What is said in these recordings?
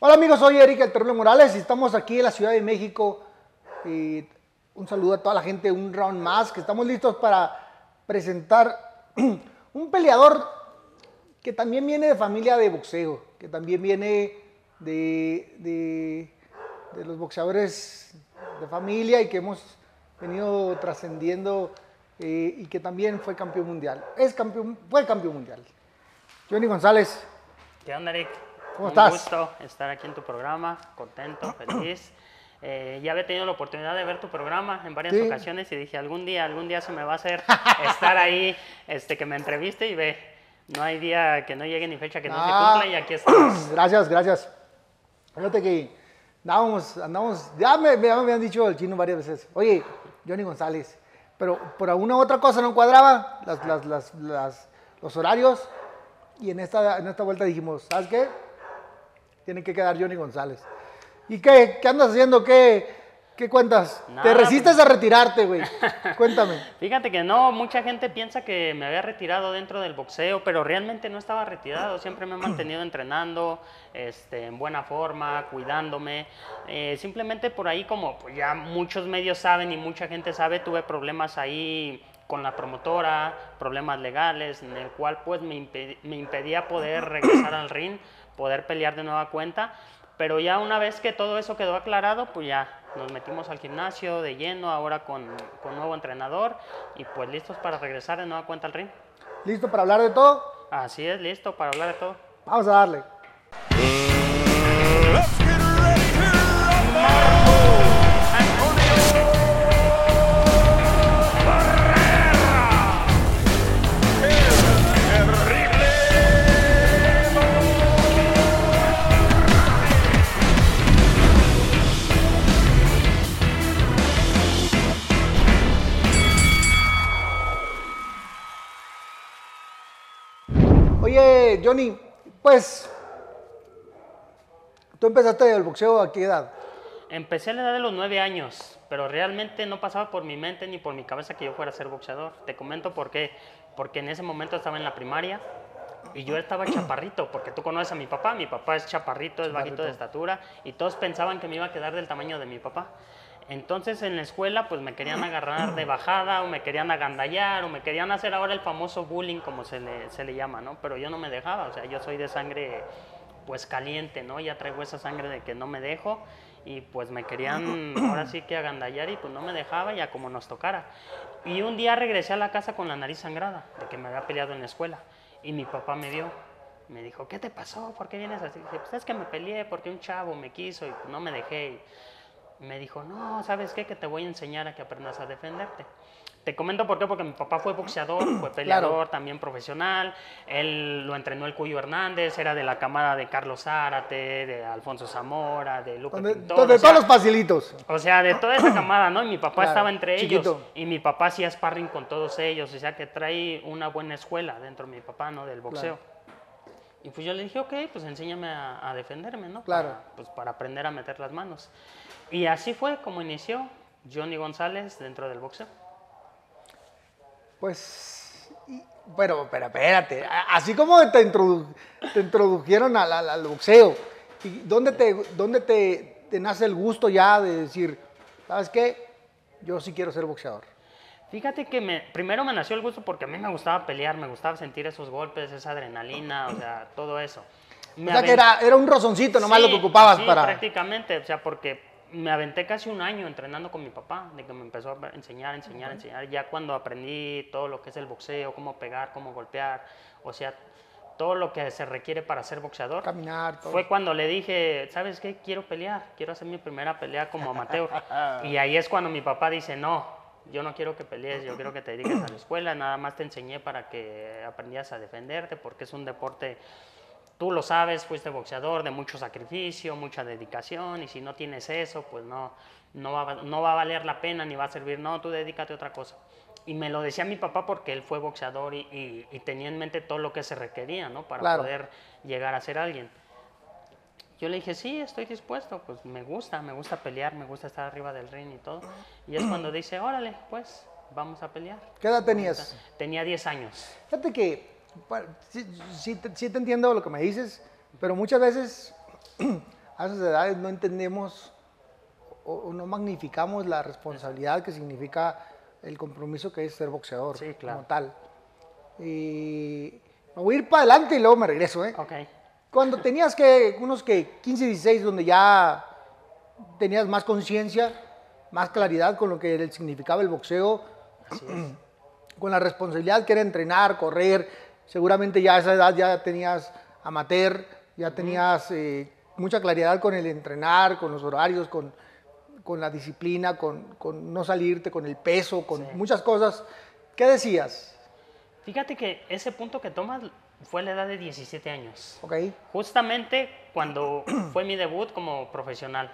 Hola amigos, soy Eric El Terrible Morales y estamos aquí en la Ciudad de México. Y un saludo a toda la gente, un round más, que estamos listos para presentar un peleador que también viene de familia de boxeo, que también viene de, de, de los boxeadores de familia y que hemos venido trascendiendo eh, y que también fue campeón mundial. Es campeón, fue campeón mundial. Johnny González. ¿Qué onda, Eric? ¿Cómo Un estás? gusto estar aquí en tu programa, contento, feliz. Eh, ya había tenido la oportunidad de ver tu programa en varias Sí. ocasiones y dije, algún día, algún día se me va a hacer estar ahí, este, que me entreviste y ve, no hay día que no llegue ni fecha que no, se Ah. cumpla y aquí estamos. Gracias, gracias. Fíjate que andábamos, andamos, ya me, me habían dicho el chino varias veces, oye, Johnny González, pero por alguna otra cosa no cuadraba las, las, las- los horarios y en esta, en esta vuelta dijimos, ¿sabes qué? Tiene que quedar Johnny González. ¿Y qué? ¿Qué andas haciendo? ¿Qué, qué cuentas? Te resistes pues. a retirarte, güey. Cuéntame. Fíjate que no, mucha gente piensa que me había retirado dentro del boxeo, pero realmente no estaba retirado, siempre me he mantenido entrenando, este, en buena forma, cuidándome. Eh, simplemente por ahí, como pues, ya muchos medios saben y mucha gente sabe, tuve problemas ahí con la promotora, problemas legales, en el cual pues me impedía poder regresar al ring, poder pelear de nueva cuenta. Pero ya una vez que todo eso quedó aclarado, pues ya nos metimos al gimnasio de lleno, ahora con, con nuevo entrenador y pues listos para regresar de nueva cuenta al ring. ¿Listo para hablar de todo? Así es, listo para hablar de todo. Vamos a darle. Oye, Johnny, pues tú empezaste el boxeo a qué edad? Empecé a la edad de los nueve años, pero realmente no pasaba por mi mente ni por mi cabeza que yo fuera a ser boxeador. Te comento por qué. Porque en ese momento estaba en la primaria y yo estaba chaparrito, porque tú conoces a mi papá. Mi papá es chaparrito, es bajito de Chaparrito. estatura y todos pensaban que me iba a quedar del tamaño de mi papá. Entonces en la escuela pues me querían agarrar de bajada o me querían agandallar o me querían hacer ahora el famoso bullying como se le, se le llama, ¿no? Pero yo no me dejaba, o sea, yo soy de sangre pues caliente, ¿no? Ya traigo esa sangre de que no me dejo y pues me querían ahora sí que agandallar y pues no me dejaba ya como nos tocara. Y un día regresé a la casa con la nariz sangrada de que me había peleado en la escuela y mi papá me vio. Me dijo, ¿qué te pasó? ¿Por qué vienes así? Dije, pues es que me peleé porque un chavo me quiso y pues no me dejé. Me dijo, no, ¿sabes qué? Que te voy a enseñar a que aprendas a defenderte. Te comento por qué, porque mi papá fue boxeador, fue peleador, también profesional. Él lo entrenó el Cuyo Hernández, era de la camada de Carlos Zárate, de Alfonso Zamora, de Lupe Pintor. o sea, todos los facilitos. o sea, de toda esa camada, ¿no? Y mi papá Claro, estaba entre chiquito. ellos. Y mi papá hacía sparring con todos ellos. O sea, que trae una buena escuela dentro de mi papá, ¿no? Del boxeo. Y pues yo le dije, ok, pues enséñame a, a defenderme, ¿no? Claro. Para, pues para aprender a meter las manos. Y así fue como inició Johnny González dentro del boxeo. Pues, y- pero, pero espérate, así como te, introdu- te introdujeron al, al- al boxeo, ¿y dónde, te, dónde te, te nace el gusto ya de decir, ¿sabes qué? Yo sí quiero ser boxeador. Fíjate que me, primero me nació el gusto porque a mí me gustaba pelear, me gustaba sentir esos golpes, esa adrenalina, o sea, todo eso. Me o sea que era, era un rozoncito nomás lo Sí, que ocupabas sí, para... prácticamente, o sea, porque me aventé casi un año entrenando con mi papá, de que me empezó a enseñar, enseñar, enseñar. Ya cuando aprendí todo lo que es el boxeo, cómo pegar, cómo golpear, o sea, todo lo que se requiere para ser boxeador. Caminar, todo. Fue cuando le dije, ¿sabes qué? Quiero pelear, quiero hacer mi primera pelea como amateur. y ahí es cuando mi papá dice, no, yo no quiero que pelees, yo quiero que te dediques a la escuela, nada más te enseñé para que aprendieras a defenderte, porque es un deporte, tú lo sabes, fuiste boxeador de mucho sacrificio, mucha dedicación, y si no tienes eso, pues no, no, va, a- no va a valer la pena ni va a servir, no, tú dedícate a otra cosa. Y me lo decía mi papá porque él fue boxeador y, y- y tenía en mente todo lo que se requería, ¿no? Para Claro. poder llegar a ser alguien. Yo le dije, sí, estoy dispuesto, pues me gusta, me gusta pelear, me gusta estar arriba del ring y todo. Y es cuando dice, órale, pues, vamos a pelear. ¿Qué edad tenías? Tenía 10 años. Fíjate que sí, sí te, sí te entiendo lo que me dices, pero muchas veces a esas edades no entendemos o, o no magnificamos la responsabilidad que significa el compromiso que es ser boxeador Sí, claro. como tal. Y me voy a ir para adelante y luego me regreso, ¿eh? Ok. Cuando tenías que, unos que 15, 16, donde ya tenías más conciencia, más claridad con lo que significaba el boxeo, Así es. con la responsabilidad que era entrenar, correr, seguramente ya a esa edad ya tenías amateur, ya tenías eh, mucha claridad con el entrenar, con los horarios, con, con la disciplina, con, con no salirte, con el peso, con Sí. muchas cosas. ¿Qué decías? Fíjate que ese punto que tomas fue a la edad de 17 años. ¿Ok? Justamente cuando fue mi debut como profesional.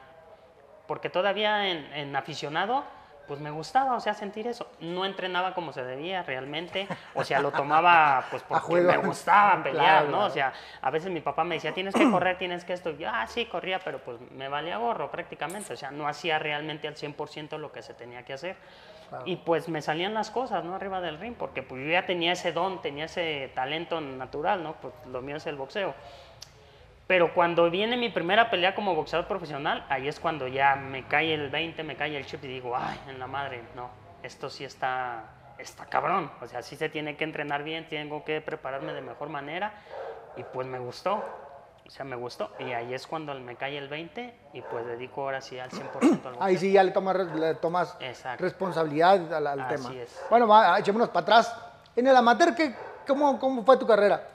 Porque todavía en, en aficionado, pues me gustaba, o sea, sentir eso. No entrenaba como se debía realmente. O sea, lo tomaba pues porque me gustaba pelear, Claro, ¿no? O sea, a veces mi papá me decía, tienes que correr, tienes que esto. Y yo, ah, sí, corría, pero pues me valía gorro prácticamente. O sea, no hacía realmente al 100% lo que se tenía que hacer. Y pues me salían las cosas, ¿no? Arriba del ring, porque pues yo ya tenía ese don, tenía ese talento natural, ¿no? Pues lo mío es el boxeo. Pero cuando viene mi primera pelea como boxeador profesional, ahí es cuando ya me cae el 20, me cae el chip y digo, ay, en la madre, no, esto sí está, está cabrón. O sea, sí se tiene que entrenar bien, tengo que prepararme de mejor manera. Y pues me gustó, o sea, me gustó. Y ahí es cuando me cae el 20 y pues dedico ahora sí al 100% al. Ahí sí ya le tomas, le tomas responsabilidad al, al Así tema. es. Bueno, va, echémonos para atrás. En el amateur, ¿qué, cómo, ¿cómo fue tu carrera?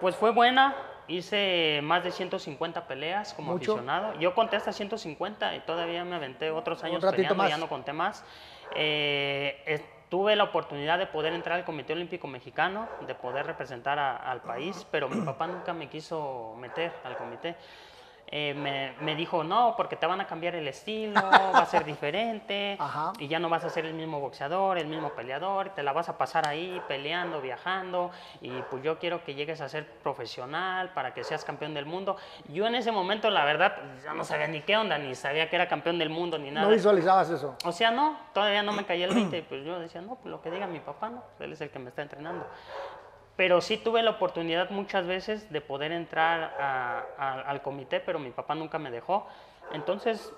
Pues fue buena, hice más de 150 peleas como Mucho. aficionado. Yo conté hasta 150 y todavía me aventé otros años peleando, más. ya no conté más. Eh, tuve la oportunidad de poder entrar al Comité Olímpico Mexicano, de poder representar a- al país, pero mi papá nunca me quiso meter al comité. Eh, me, me dijo, no, porque te van a cambiar el estilo, va a ser diferente, Ajá. y ya no vas a ser el mismo boxeador, el mismo peleador, te la vas a pasar ahí peleando, viajando, y pues yo quiero que llegues a ser profesional para que seas campeón del mundo. Yo en ese momento, la verdad, pues, ya no sabía ni qué onda, ni sabía que era campeón del mundo, ni nada. No visualizabas eso. O sea, no, todavía no me caía el 20, pues yo decía, no, pues lo que diga mi papá, no, pues él es el que me está entrenando. Pero sí tuve la oportunidad muchas veces de poder entrar a- a- al comité, pero mi papá nunca me dejó. Entonces,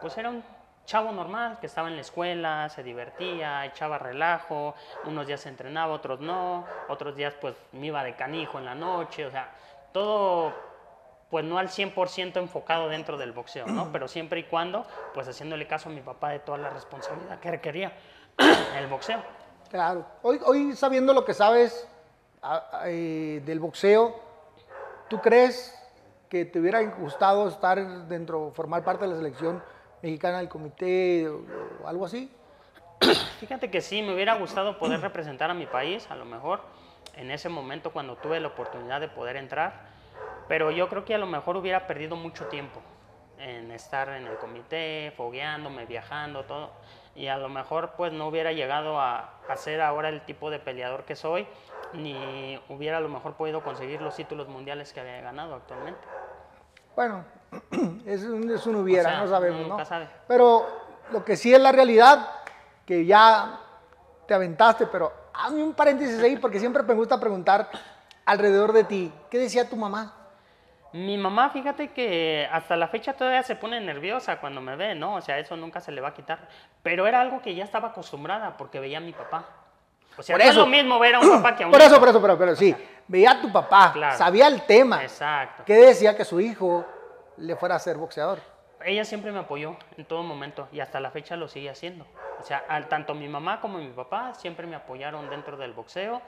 pues era un chavo normal que estaba en la escuela, se divertía, echaba relajo, unos días se entrenaba, otros no, otros días pues me iba de canijo en la noche, o sea, todo pues no al 100% enfocado dentro del boxeo, ¿no? Pero siempre y cuando, pues haciéndole caso a mi papá de toda la responsabilidad que requería el boxeo. Claro. Hoy, hoy sabiendo lo que sabes eh, del boxeo, ¿tú crees que te hubiera gustado estar dentro, formar parte de la selección mexicana del comité o, o algo así? Fíjate que sí, me hubiera gustado poder representar a mi país, a lo mejor, en ese momento cuando tuve la oportunidad de poder entrar, pero yo creo que a lo mejor hubiera perdido mucho tiempo en estar en el comité, fogueándome, viajando, todo, y a lo mejor pues no hubiera llegado a, a ser ahora el tipo de peleador que soy, ni hubiera a lo mejor podido conseguir los títulos mundiales que había ganado actualmente. Bueno, es un, es un hubiera, O sea, no sabemos, ¿no? sabe. Pero lo que sí es la realidad, que ya te aventaste, pero hazme un paréntesis ahí, porque siempre me gusta preguntar alrededor de ti, ¿qué decía tu mamá? Mi mamá, fíjate que hasta la fecha todavía se pone nerviosa cuando me ve, ¿no? O sea, eso nunca se le va a quitar. Pero era algo que ya estaba acostumbrada porque veía a mi papá. O sea, Por no es eso. lo mismo ver a un papá que a un Por eso, hijo. por eso, pero, pero sí, veía a tu papá, Claro. sabía el tema, Exacto. ¿qué decía que su hijo le fuera a ser boxeador? Ella siempre me apoyó en todo momento y hasta la fecha lo sigue haciendo. O sea, al- tanto mi mamá como mi papá siempre me apoyaron dentro del boxeo,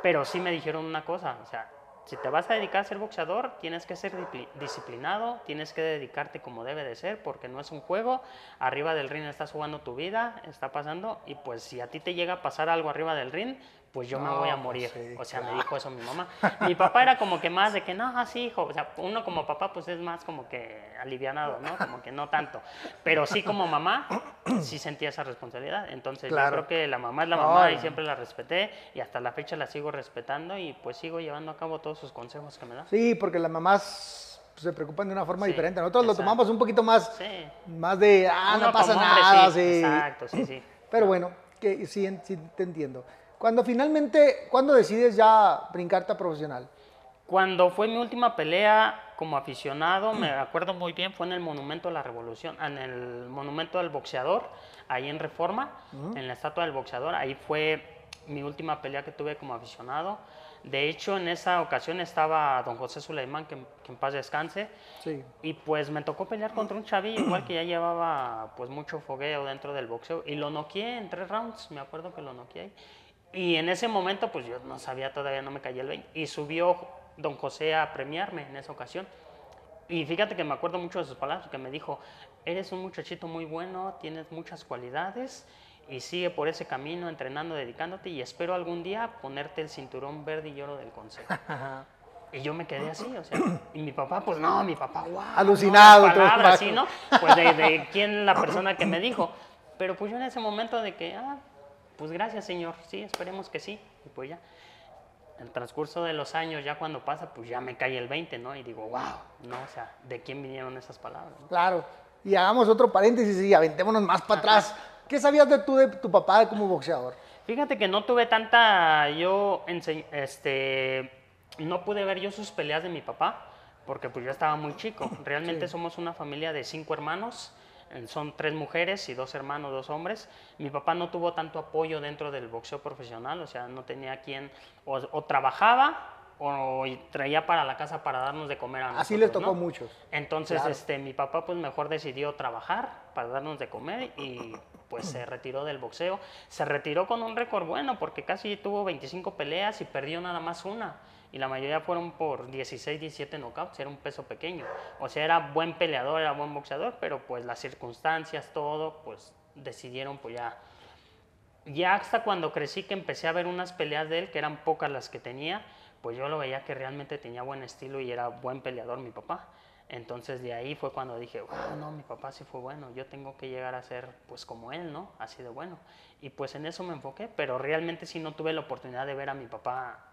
pero sí me dijeron una cosa, o sea, si te vas a dedicar a ser boxeador, tienes que ser disciplinado, tienes que dedicarte como debe de ser, porque no es un juego, arriba del ring estás jugando tu vida, está pasando, y pues si a ti te llega a pasar algo arriba del ring, pues yo me No, voy a pues morir. sí, o sea, claro. me dijo eso mi mamá. Mi papá era como que más de que, no, así, hijo. O sea, uno como papá, pues es más como que alivianado, ¿no? Como que no tanto. Pero sí como mamá, sí sentía esa responsabilidad. Entonces Claro. yo creo que la mamá es la No, mamá y siempre la respeté. Y hasta la fecha la sigo respetando y pues sigo llevando a cabo todos sus consejos que me da. Sí, porque las mamás se preocupan de una forma Sí, diferente. Nosotros lo exacto. tomamos un poquito más, Sí. más de, ah, Uno no pasa hombre, nada. sí, sí. Exacto, sí, sí. Pero bueno, que sí, sí te entiendo. Cuando finalmente, cuando decides ya brincarte a profesional, Cuando fue mi última pelea como aficionado, me acuerdo muy bien, fue en el Monumento a la Revolución, en el Monumento del Boxeador, ahí en Reforma, en la estatua del boxeador. Ahí fue mi última pelea que tuve como aficionado. De hecho, en esa ocasión estaba don José Suleimán, que, que en paz descanse. Sí. Y pues me tocó pelear contra un chavillo, igual que ya llevaba pues mucho fogueo dentro del boxeo. Y lo noqueé en tres rounds, me acuerdo que lo noqueé ahí. Y en ese momento pues yo no sabía, todavía no me caía el 20. Y subió don José a premiarme en esa ocasión. Y fíjate que me acuerdo mucho de sus palabras, que me dijo, eres un muchachito muy bueno, tienes muchas cualidades y sigue por ese camino entrenando, dedicándote y espero algún día ponerte el cinturón verde y oro del consejo. Y yo me quedé así, o sea, y mi papá, pues no, mi papá, wow. Alucinado, No, palabras, paco. ¿sí, no? Pues de, de quién la persona que me dijo. Pero pues yo en ese momento de que, ah, pues gracias señor, sí, esperemos que sí. Y pues ya, en el transcurso de los años, ya cuando pasa, pues ya me cae el 20, ¿no? Y digo, wow, ¿no? O sea, ¿de quién vinieron esas palabras? no? Claro. Y hagamos otro paréntesis y aventémonos más para atrás. ¿Qué sabías de tú de tu papá como boxeador? Fíjate que no tuve tanta, yo, este, no pude ver yo sus peleas de mi papá, porque pues yo estaba muy chico. Realmente somos una familia de cinco hermanos, son tres mujeres y dos hermanos, dos hombres. Mi papá no tuvo tanto apoyo dentro del boxeo profesional, o sea, no tenía quien, o, o trabajaba o traía para la casa para darnos de comer a Así les nosotros, tocó ¿no? muchos. Entonces, Claro. este, mi papá pues mejor decidió trabajar para darnos de comer y pues se retiró del boxeo. Se retiró con un récord bueno porque casi tuvo 25 peleas y perdió nada más una. Y la mayoría fueron por 16, 17 knockouts, era un peso pequeño. O sea, era buen peleador, era buen boxeador, pero pues las circunstancias, todo, pues decidieron pues ya ya hasta cuando crecí que empecé a ver unas peleas de él, que eran pocas las que tenía, pues yo lo veía que realmente tenía buen estilo y era buen peleador mi papá. Entonces de ahí fue cuando dije, wow, no, mi papá sí fue bueno, yo tengo que llegar a ser pues como él, ¿no? Así de bueno. Y pues en eso me enfoqué, pero realmente sí no tuve la oportunidad de ver a mi papá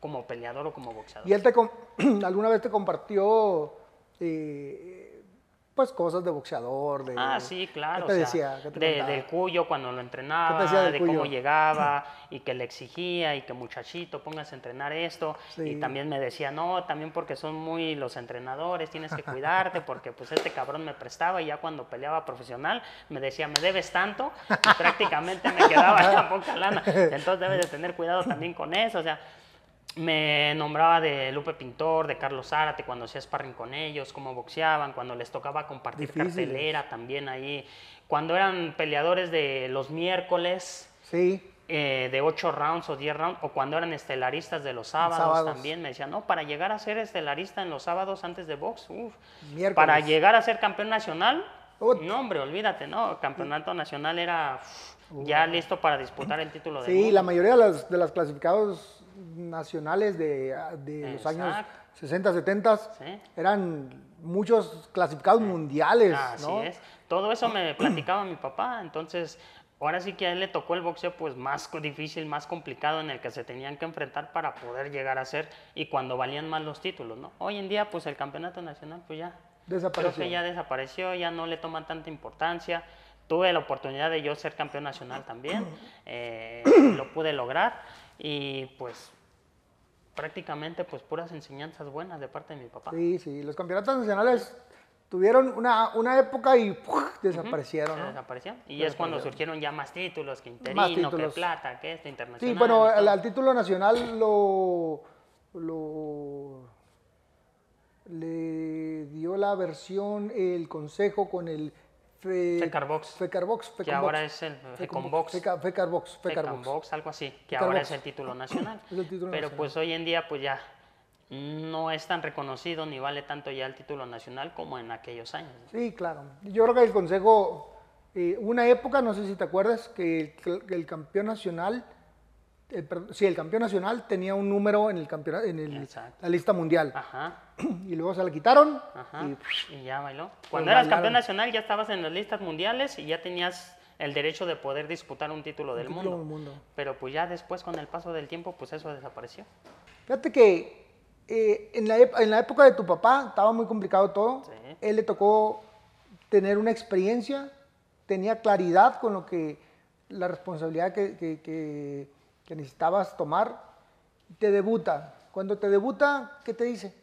como peleador o como boxeador. ¿Y él te alguna vez te compartió eh, pues cosas de boxeador? De, Ah, sí, claro. ¿Qué te o sea, decía? ¿Qué te de- del Cuyo cuando lo entrenaba, decía del de Cuyo? cómo llegaba y que le exigía y que muchachito, póngase a entrenar esto. Sí. Y también me decía, no, también porque son muy los entrenadores, tienes que cuidarte porque pues este cabrón me prestaba y ya cuando peleaba profesional me decía, me debes tanto y prácticamente me quedaba la poca lana. Entonces debes de tener cuidado también con eso, o sea, me nombraba de Lupe Pintor, de Carlos Zárate, cuando hacía sparring con ellos, cómo boxeaban, cuando les tocaba compartir Difíciles. cartelera también ahí, cuando eran peleadores de los miércoles, Sí, eh, de 8 rounds o 10 rounds, o cuando eran estelaristas de los sábados, sábados. también, me decían, no, para llegar a ser estelarista en los sábados antes de box, uf, para llegar a ser campeón nacional, Ut. no hombre, olvídate, no, campeonato nacional era uf, ya listo para disputar el título del sí, mundo. la mayoría de las, de las clasificados nacionales de, de los años Exacto. 60, 70 Sí. eran muchos clasificados mundiales, Así ¿no? es. Todo eso me platicaba mi papá. Entonces, ahora sí que a él le tocó el boxeo pues más difícil, más complicado en el que se tenían que enfrentar para poder llegar a ser y cuando valían más los títulos, ¿no? Hoy en día pues el campeonato nacional pues ya creo Desapareció. que ya desapareció, ya no le toman tanta importancia. Tuve la oportunidad de yo ser campeón nacional también, eh, lo pude lograr y pues prácticamente pues puras enseñanzas buenas de parte de mi papá. Sí, sí, los campeonatos nacionales tuvieron una, una época y ¡puf! desaparecieron, Se ¿no? desapareció. Y es cuando surgieron ya más títulos, que Más interino, títulos. que plata, que esto, internacional. Sí, bueno, todo. al título nacional lo, lo le dio la versión el consejo con el Fe, Fecarbox. Fecarbox, que Fecombox. ahora es el Fecombox. Feca- Fecarbox, Fecarbox. Algo así, que Fecarbox. ahora es el título nacional. Es el título Pero nacional. pues hoy en día pues ya no es tan reconocido ni vale tanto ya el título nacional como en aquellos años. ¿no? Sí, claro. Yo creo que el consejo, eh, una época, no sé si te acuerdas, que el, que el campeón nacional, eh, sí, el campeón nacional tenía un número en el campeonato, en el- la lista mundial. Ajá, Y luego se la quitaron. ajá. y Y, ya bailó. Cuando eras campeón nacional ya estabas en las listas mundiales y ya tenías el derecho de poder disputar un título del título mundo. mundo. Pero pues ya después con el paso del tiempo pues eso desapareció. Fíjate que eh, en, la, en la época de tu papá estaba muy complicado todo. Sí. Él le tocó tener una experiencia, tenía claridad con lo que la responsabilidad que, que- que- que necesitabas tomar. Te debuta Cuando te debuta, ¿qué te dice?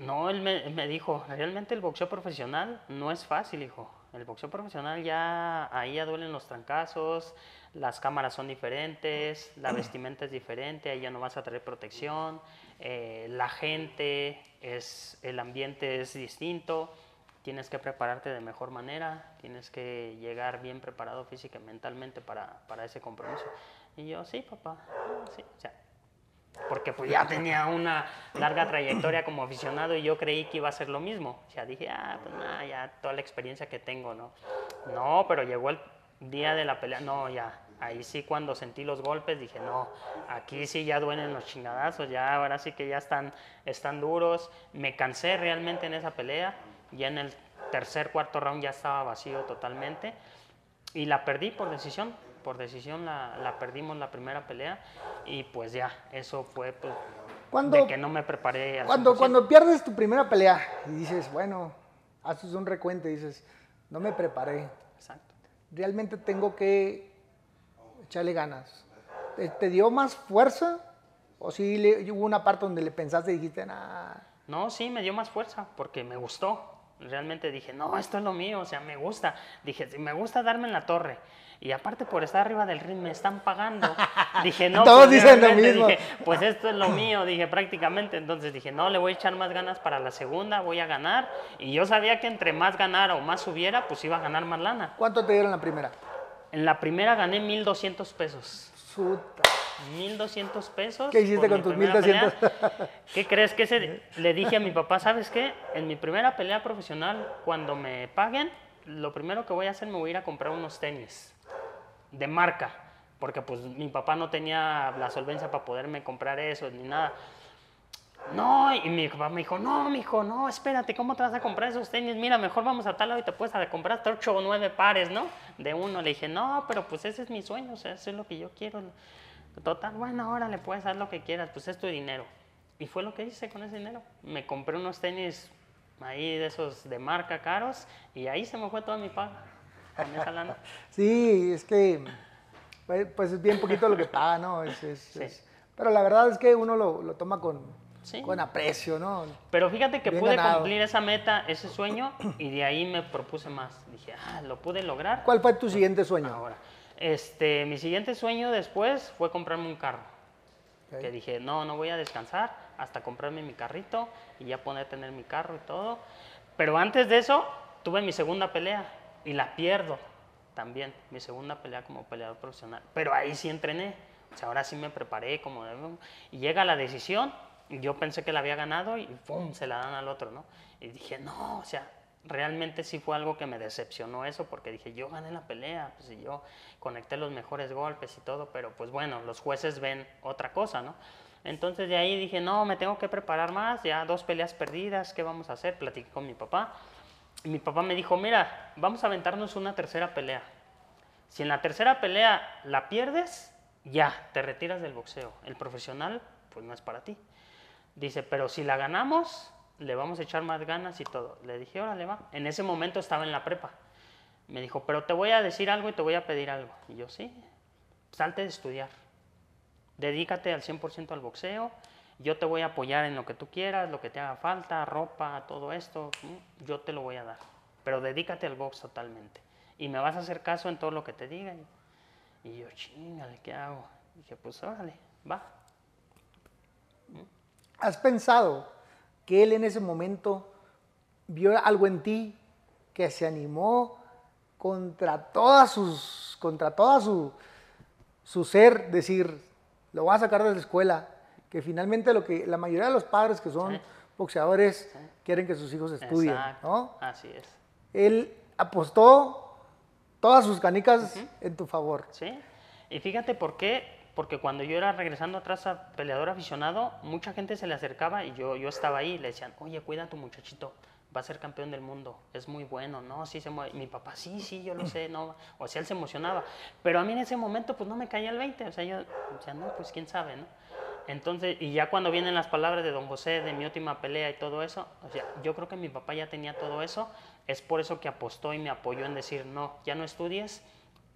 No, él me, me dijo, realmente el boxeo profesional no es fácil, hijo. El boxeo profesional ya, ahí ya duelen los trancazos, las cámaras son diferentes, la vestimenta es diferente, ahí ya no vas a traer protección, eh, la gente, es, el ambiente es distinto, tienes que prepararte de mejor manera, tienes que llegar bien preparado física y mentalmente para, para ese compromiso. Y yo, sí, papá, sí, o sea, porque pues ya tenía una larga trayectoria como aficionado y yo creí que iba a ser lo mismo. O sea, dije, ah, pues nada, ya toda la experiencia que tengo, ¿no? No, pero llegó el día de la pelea, no, ya, ahí sí cuando sentí los golpes dije, no, aquí sí ya duelen los chingadazos, ya ahora sí que ya están, están duros. Me cansé realmente en esa pelea, ya en el tercer, cuarto round ya estaba vacío totalmente y la perdí por decisión. Por decisión la, la perdimos la primera pelea y pues ya, eso fue pues, Cuando- de que no me preparé Cuando, 100%. cuando pierdes tu primera pelea y dices, bueno, haces un recuento y dices, no me preparé, Exacto. realmente tengo que echarle ganas. ¿Te, te dio más fuerza? ¿O sí le- hubo una parte donde le pensaste y dijiste, nah, No, sí, me dio más fuerza porque me gustó. Realmente dije, no, esto es lo mío, o sea, me gusta. Dije, me gusta darme en la torre. Y aparte por estar arriba del ring me están pagando. Dije, no. Todos pues, dicen lo mismo. Dije, pues esto es lo mío, dije prácticamente. Entonces dije, no, le voy a echar más ganas para la segunda, voy a ganar. Y yo sabía que entre más ganara o más subiera, pues iba a ganar más lana. ¿cuánto te dieron la primera? En la primera gané 1.200 pesos. Suta. 1200 pesos. ¿Qué hiciste con tus primera 1200? pelea. ¿Qué crees que ese le dije a mi papá, sabes qué? En mi primera pelea profesional, cuando me paguen, lo primero que voy a hacer me voy a ir a comprar unos tenis de marca, porque pues mi papá no tenía la solvencia para poderme comprar eso ni nada. No, y mi papá me dijo, no, mijo, no, espérate, ¿cómo te vas a comprar esos tenis? Mira, mejor vamos a tal lado y te puedes comprar hasta ocho o nueve pares, ¿no? De uno. Le dije, no, pero pues ese es mi sueño, o sea, eso es lo que yo quiero. Total, bueno, ahora le puedes hacer lo que quieras, pues es tu dinero. Y fue lo que hice con ese dinero. Me compré unos tenis ahí de esos de marca caros y ahí se me fue toda mi paga Sí, es que pues, pues es bien poquito lo que paga, ¿no? Es- es- Sí. es- pero la verdad es que uno lo, lo toma con, Sí. con aprecio, ¿no? Pero fíjate que Bien pude ganado. cumplir esa meta, ese sueño, y de ahí me propuse más. Dije, ah, lo pude lograr. ¿Cuál fue tu siguiente sueño? Ahora, este, mi siguiente sueño después fue comprarme un carro. Ok. Que dije, no, no voy a descansar hasta comprarme mi carrito y ya poder tener mi carro y todo. Pero antes de eso, tuve mi segunda pelea y la pierdo también. Mi segunda pelea como peleador profesional. Pero ahí sí entrené. O sea, ahora sí me preparé como. Y llega la decisión. Yo pensé que la había ganado y ¡pum! se la dan al otro, ¿no? Y dije, no, o sea, realmente sí fue algo que me decepcionó eso porque dije, yo gané la pelea, pues y yo conecté los mejores golpes y todo, pero pues bueno, los jueces ven otra cosa, ¿no? Entonces de ahí dije, no, me tengo que preparar más, ya dos peleas perdidas, ¿qué vamos a hacer? Platiqué con mi papá mi papá me dijo, mira, vamos a aventarnos una tercera pelea. Si en la tercera pelea la pierdes, ya, te retiras del boxeo. El profesional, pues no es para ti. Dice, pero si la ganamos, le vamos a echar más ganas y todo. Le dije, órale, va. En ese momento estaba en la prepa. Me dijo, pero te voy a decir algo y te voy a pedir algo. Y yo, sí, salte de estudiar. Dedícate al 100% al boxeo. Yo te voy a apoyar en lo que tú quieras, lo que te haga falta, ropa, todo esto. mm, Yo te lo voy a dar. Pero dedícate al box totalmente. Y me vas a hacer caso en todo lo que te diga. Y, y yo, chingale, ¿qué hago? dije, pues órale, va. ¿Has pensado que él en ese momento vio algo en ti que se animó contra todas sus, contra toda su, su ser, decir, lo voy a sacar de la escuela, que finalmente lo que la mayoría de los padres que son Sí. boxeadores quieren que sus hijos estudien, Exacto, ¿no? Así es. Él apostó todas sus canicas en tu favor. ¿Sí? Y fíjate por qué, porque cuando yo era regresando atrás a peleador aficionado, mucha gente se le acercaba y yo, yo estaba ahí y le decían, oye, cuida a tu muchachito, va a ser campeón del mundo, es muy bueno, ¿no? Sí se mueve. Mi papá, sí, sí, yo lo sé, no. O sea, él se emocionaba. Pero a mí en ese momento, pues no me caía el 20, o sea, yo, o sea, no, pues quién sabe, ¿no? Entonces, y ya cuando vienen las palabras de don José, de mi última pelea y todo eso, o sea, yo creo que mi papá ya tenía todo eso, es por eso que apostó y me apoyó en decir, no, ya no estudies,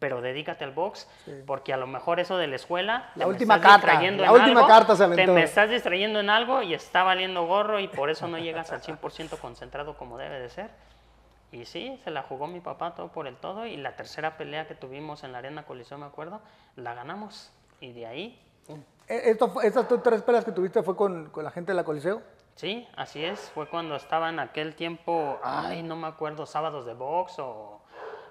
pero dedícate al box, porque a lo mejor eso de la escuela... La última carta, distrayendo la última algo, carta se Te me estás distrayendo en algo y está valiendo gorro y por eso no llegas al 100% concentrado como debe de ser. Y sí, se la jugó mi papá todo por el todo y la tercera pelea que tuvimos en la Arena Coliseo, me acuerdo, la ganamos. Y de ahí, Esto, fue- estas tres peleas que tuviste fue con, con la gente de la Coliseo. Sí, así es. Fue cuando estaba en aquel tiempo, ay, no me acuerdo, sábados de box o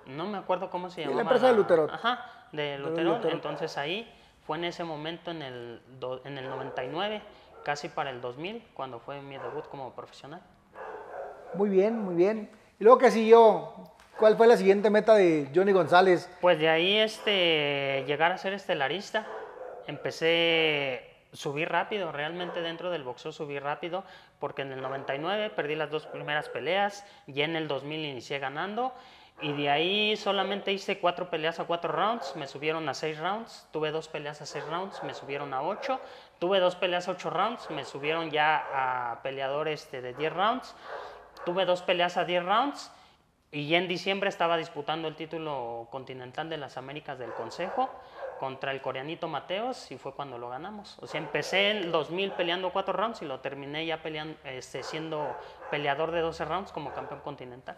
no me acuerdo cómo se la llamaba. empresa de Lutero. Ajá, de Lutero. Entonces ahí fue en ese momento en el do- en el 99, casi para el 2000, cuando fue mi debut como profesional. Muy bien, muy bien. Y luego que siguió, ¿cuál fue la siguiente meta de Johnny González? Pues de ahí este llegar a ser estelarista. Empecé subí rápido, realmente dentro del boxeo subí rápido, porque en el 99 perdí las dos primeras peleas, y en el 2000 inicié ganando, y de ahí solamente hice cuatro peleas a cuatro rounds, me subieron a seis rounds, tuve dos peleas a seis rounds, me subieron a ocho, tuve dos peleas a ocho rounds, me subieron ya a peleador este, de 10 rounds, tuve dos peleas a 10 rounds, y ya en diciembre estaba disputando el título continental de las Américas del Consejo contra el coreanito Mateos y fue cuando lo ganamos. O sea, empecé en el 2000 peleando cuatro rounds y lo terminé ya peleando, este, siendo peleador de 12 rounds como campeón continental.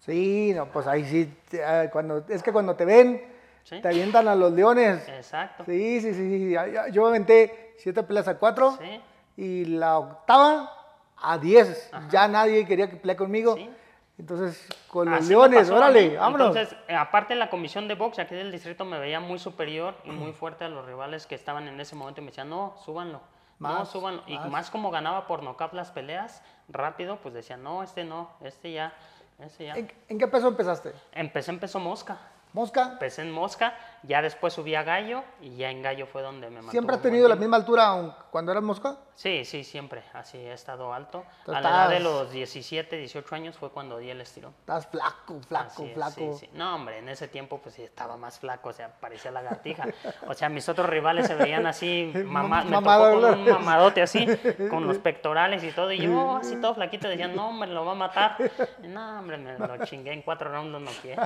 Sí, no, pues ahí sí, ah, cuando, es que cuando te ven, Sí. te avientan a los leones. Exacto. Sí, sí, sí, sí. Yo me aventé siete peleas a cuatro Sí. y la octava a diez. Ya nadie quería que peleara conmigo. Sí. Entonces, con los Así leones, pasó órale, vámonos. Entonces, eh, aparte la comisión de box aquí del distrito me veía muy superior y muy fuerte a los rivales que estaban en ese momento y me decían, no, súbanlo. no, Más, súbanlo. Y más. como ganaba por nocaut las peleas, rápido, pues decían, no, este no, este ya, este ya. ¿En, en qué peso empezaste? Empecé, empezó mosca. ¿Mosca? Empecé en mosca, ya después subí a gallo y ya en gallo fue donde me mantuve ¿Siempre has tenido la misma altura aun cuando eras mosca? Sí, sí, siempre, así he estado alto. A la edad de los 17, 18 años fue cuando di el estirón. Estás flaco, flaco, Así es, flaco. sí, sí. No, hombre, en ese tiempo pues sí estaba más flaco, o sea, parecía lagartija. O sea, mis otros rivales se veían así, mamá, me tocó con un mamadote así, con los pectorales y todo, y yo así todo flaquito decían, no, hombre, lo va a matar. Y, no, hombre, me lo chingué en cuatro rounds, no quiere.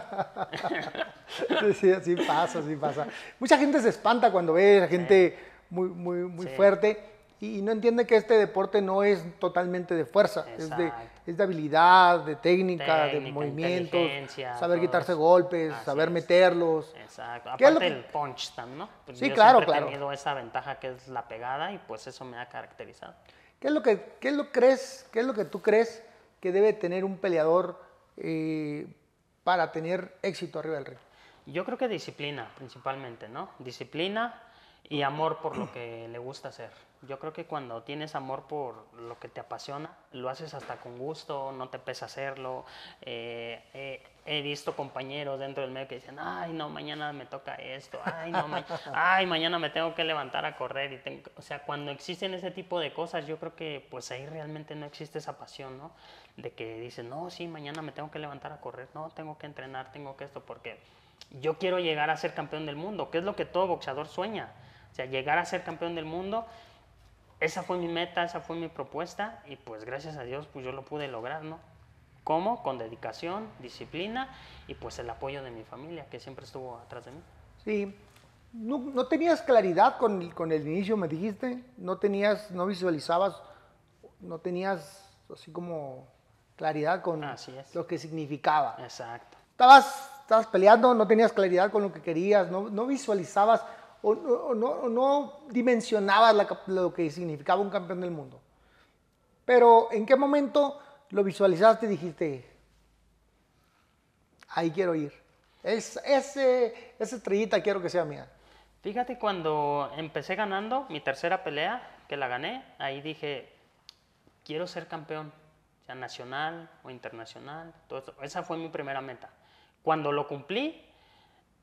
Sí, sí, así pasa, así pasa. Mucha gente se espanta cuando ve a gente muy, muy, muy Sí. fuerte y no entiende que este deporte no es totalmente de fuerza, es de, es de habilidad, de técnica, de Técnica, movimientos, inteligencia, saber quitarse eso. golpes, Así saber es. meterlos. Exacto. ¿Qué es lo Aparte que- el punch también, ¿no? Pues Sí, yo claro, claro. he tenido esa ventaja que es la pegada y pues eso me ha caracterizado. ¿Qué es lo que, qué es lo crees, qué es lo que tú crees que debe tener un peleador eh, para tener éxito arriba del ring? Yo creo que disciplina, principalmente, ¿no? Disciplina y amor por lo que le gusta hacer. Yo creo que cuando tienes amor por lo que te apasiona, lo haces hasta con gusto, no te pesa hacerlo. Eh, eh, he visto compañeros dentro del medio que dicen, ay, no, mañana me toca esto, ay, no, ma- ay, mañana me tengo que levantar a correr. Y tengo que-". O sea, cuando existen ese tipo de cosas, yo creo que pues ahí realmente no existe esa pasión, ¿no? De que dicen, no, sí, mañana me tengo que levantar a correr, no, tengo que entrenar, tengo que esto, porque yo quiero llegar a ser campeón del mundo, que es lo que todo boxeador sueña. O sea, llegar a ser campeón del mundo, esa fue mi meta, esa fue mi propuesta y pues gracias a Dios pues yo lo pude lograr, ¿no? ¿Cómo? Con dedicación, disciplina y pues el apoyo de mi familia que siempre estuvo atrás de mí. Sí. No, no tenías claridad con, el- con el inicio, me dijiste. No tenías, no visualizabas, no tenías así como claridad con Así lo que significaba. Exacto. Estabas, estabas peleando, no tenías claridad con lo que querías, no, no visualizabas o, o no, o no dimensionabas la lo que significaba un campeón del mundo. Pero ¿en qué momento lo visualizaste y dijiste, ahí quiero ir? Es, ese, esa estrellita quiero que sea mía. Fíjate cuando empecé ganando mi tercera pelea, que la gané, ahí dije, quiero ser campeón, sea nacional o internacional. Todo eso. Esa fue mi primera meta. Cuando lo cumplí,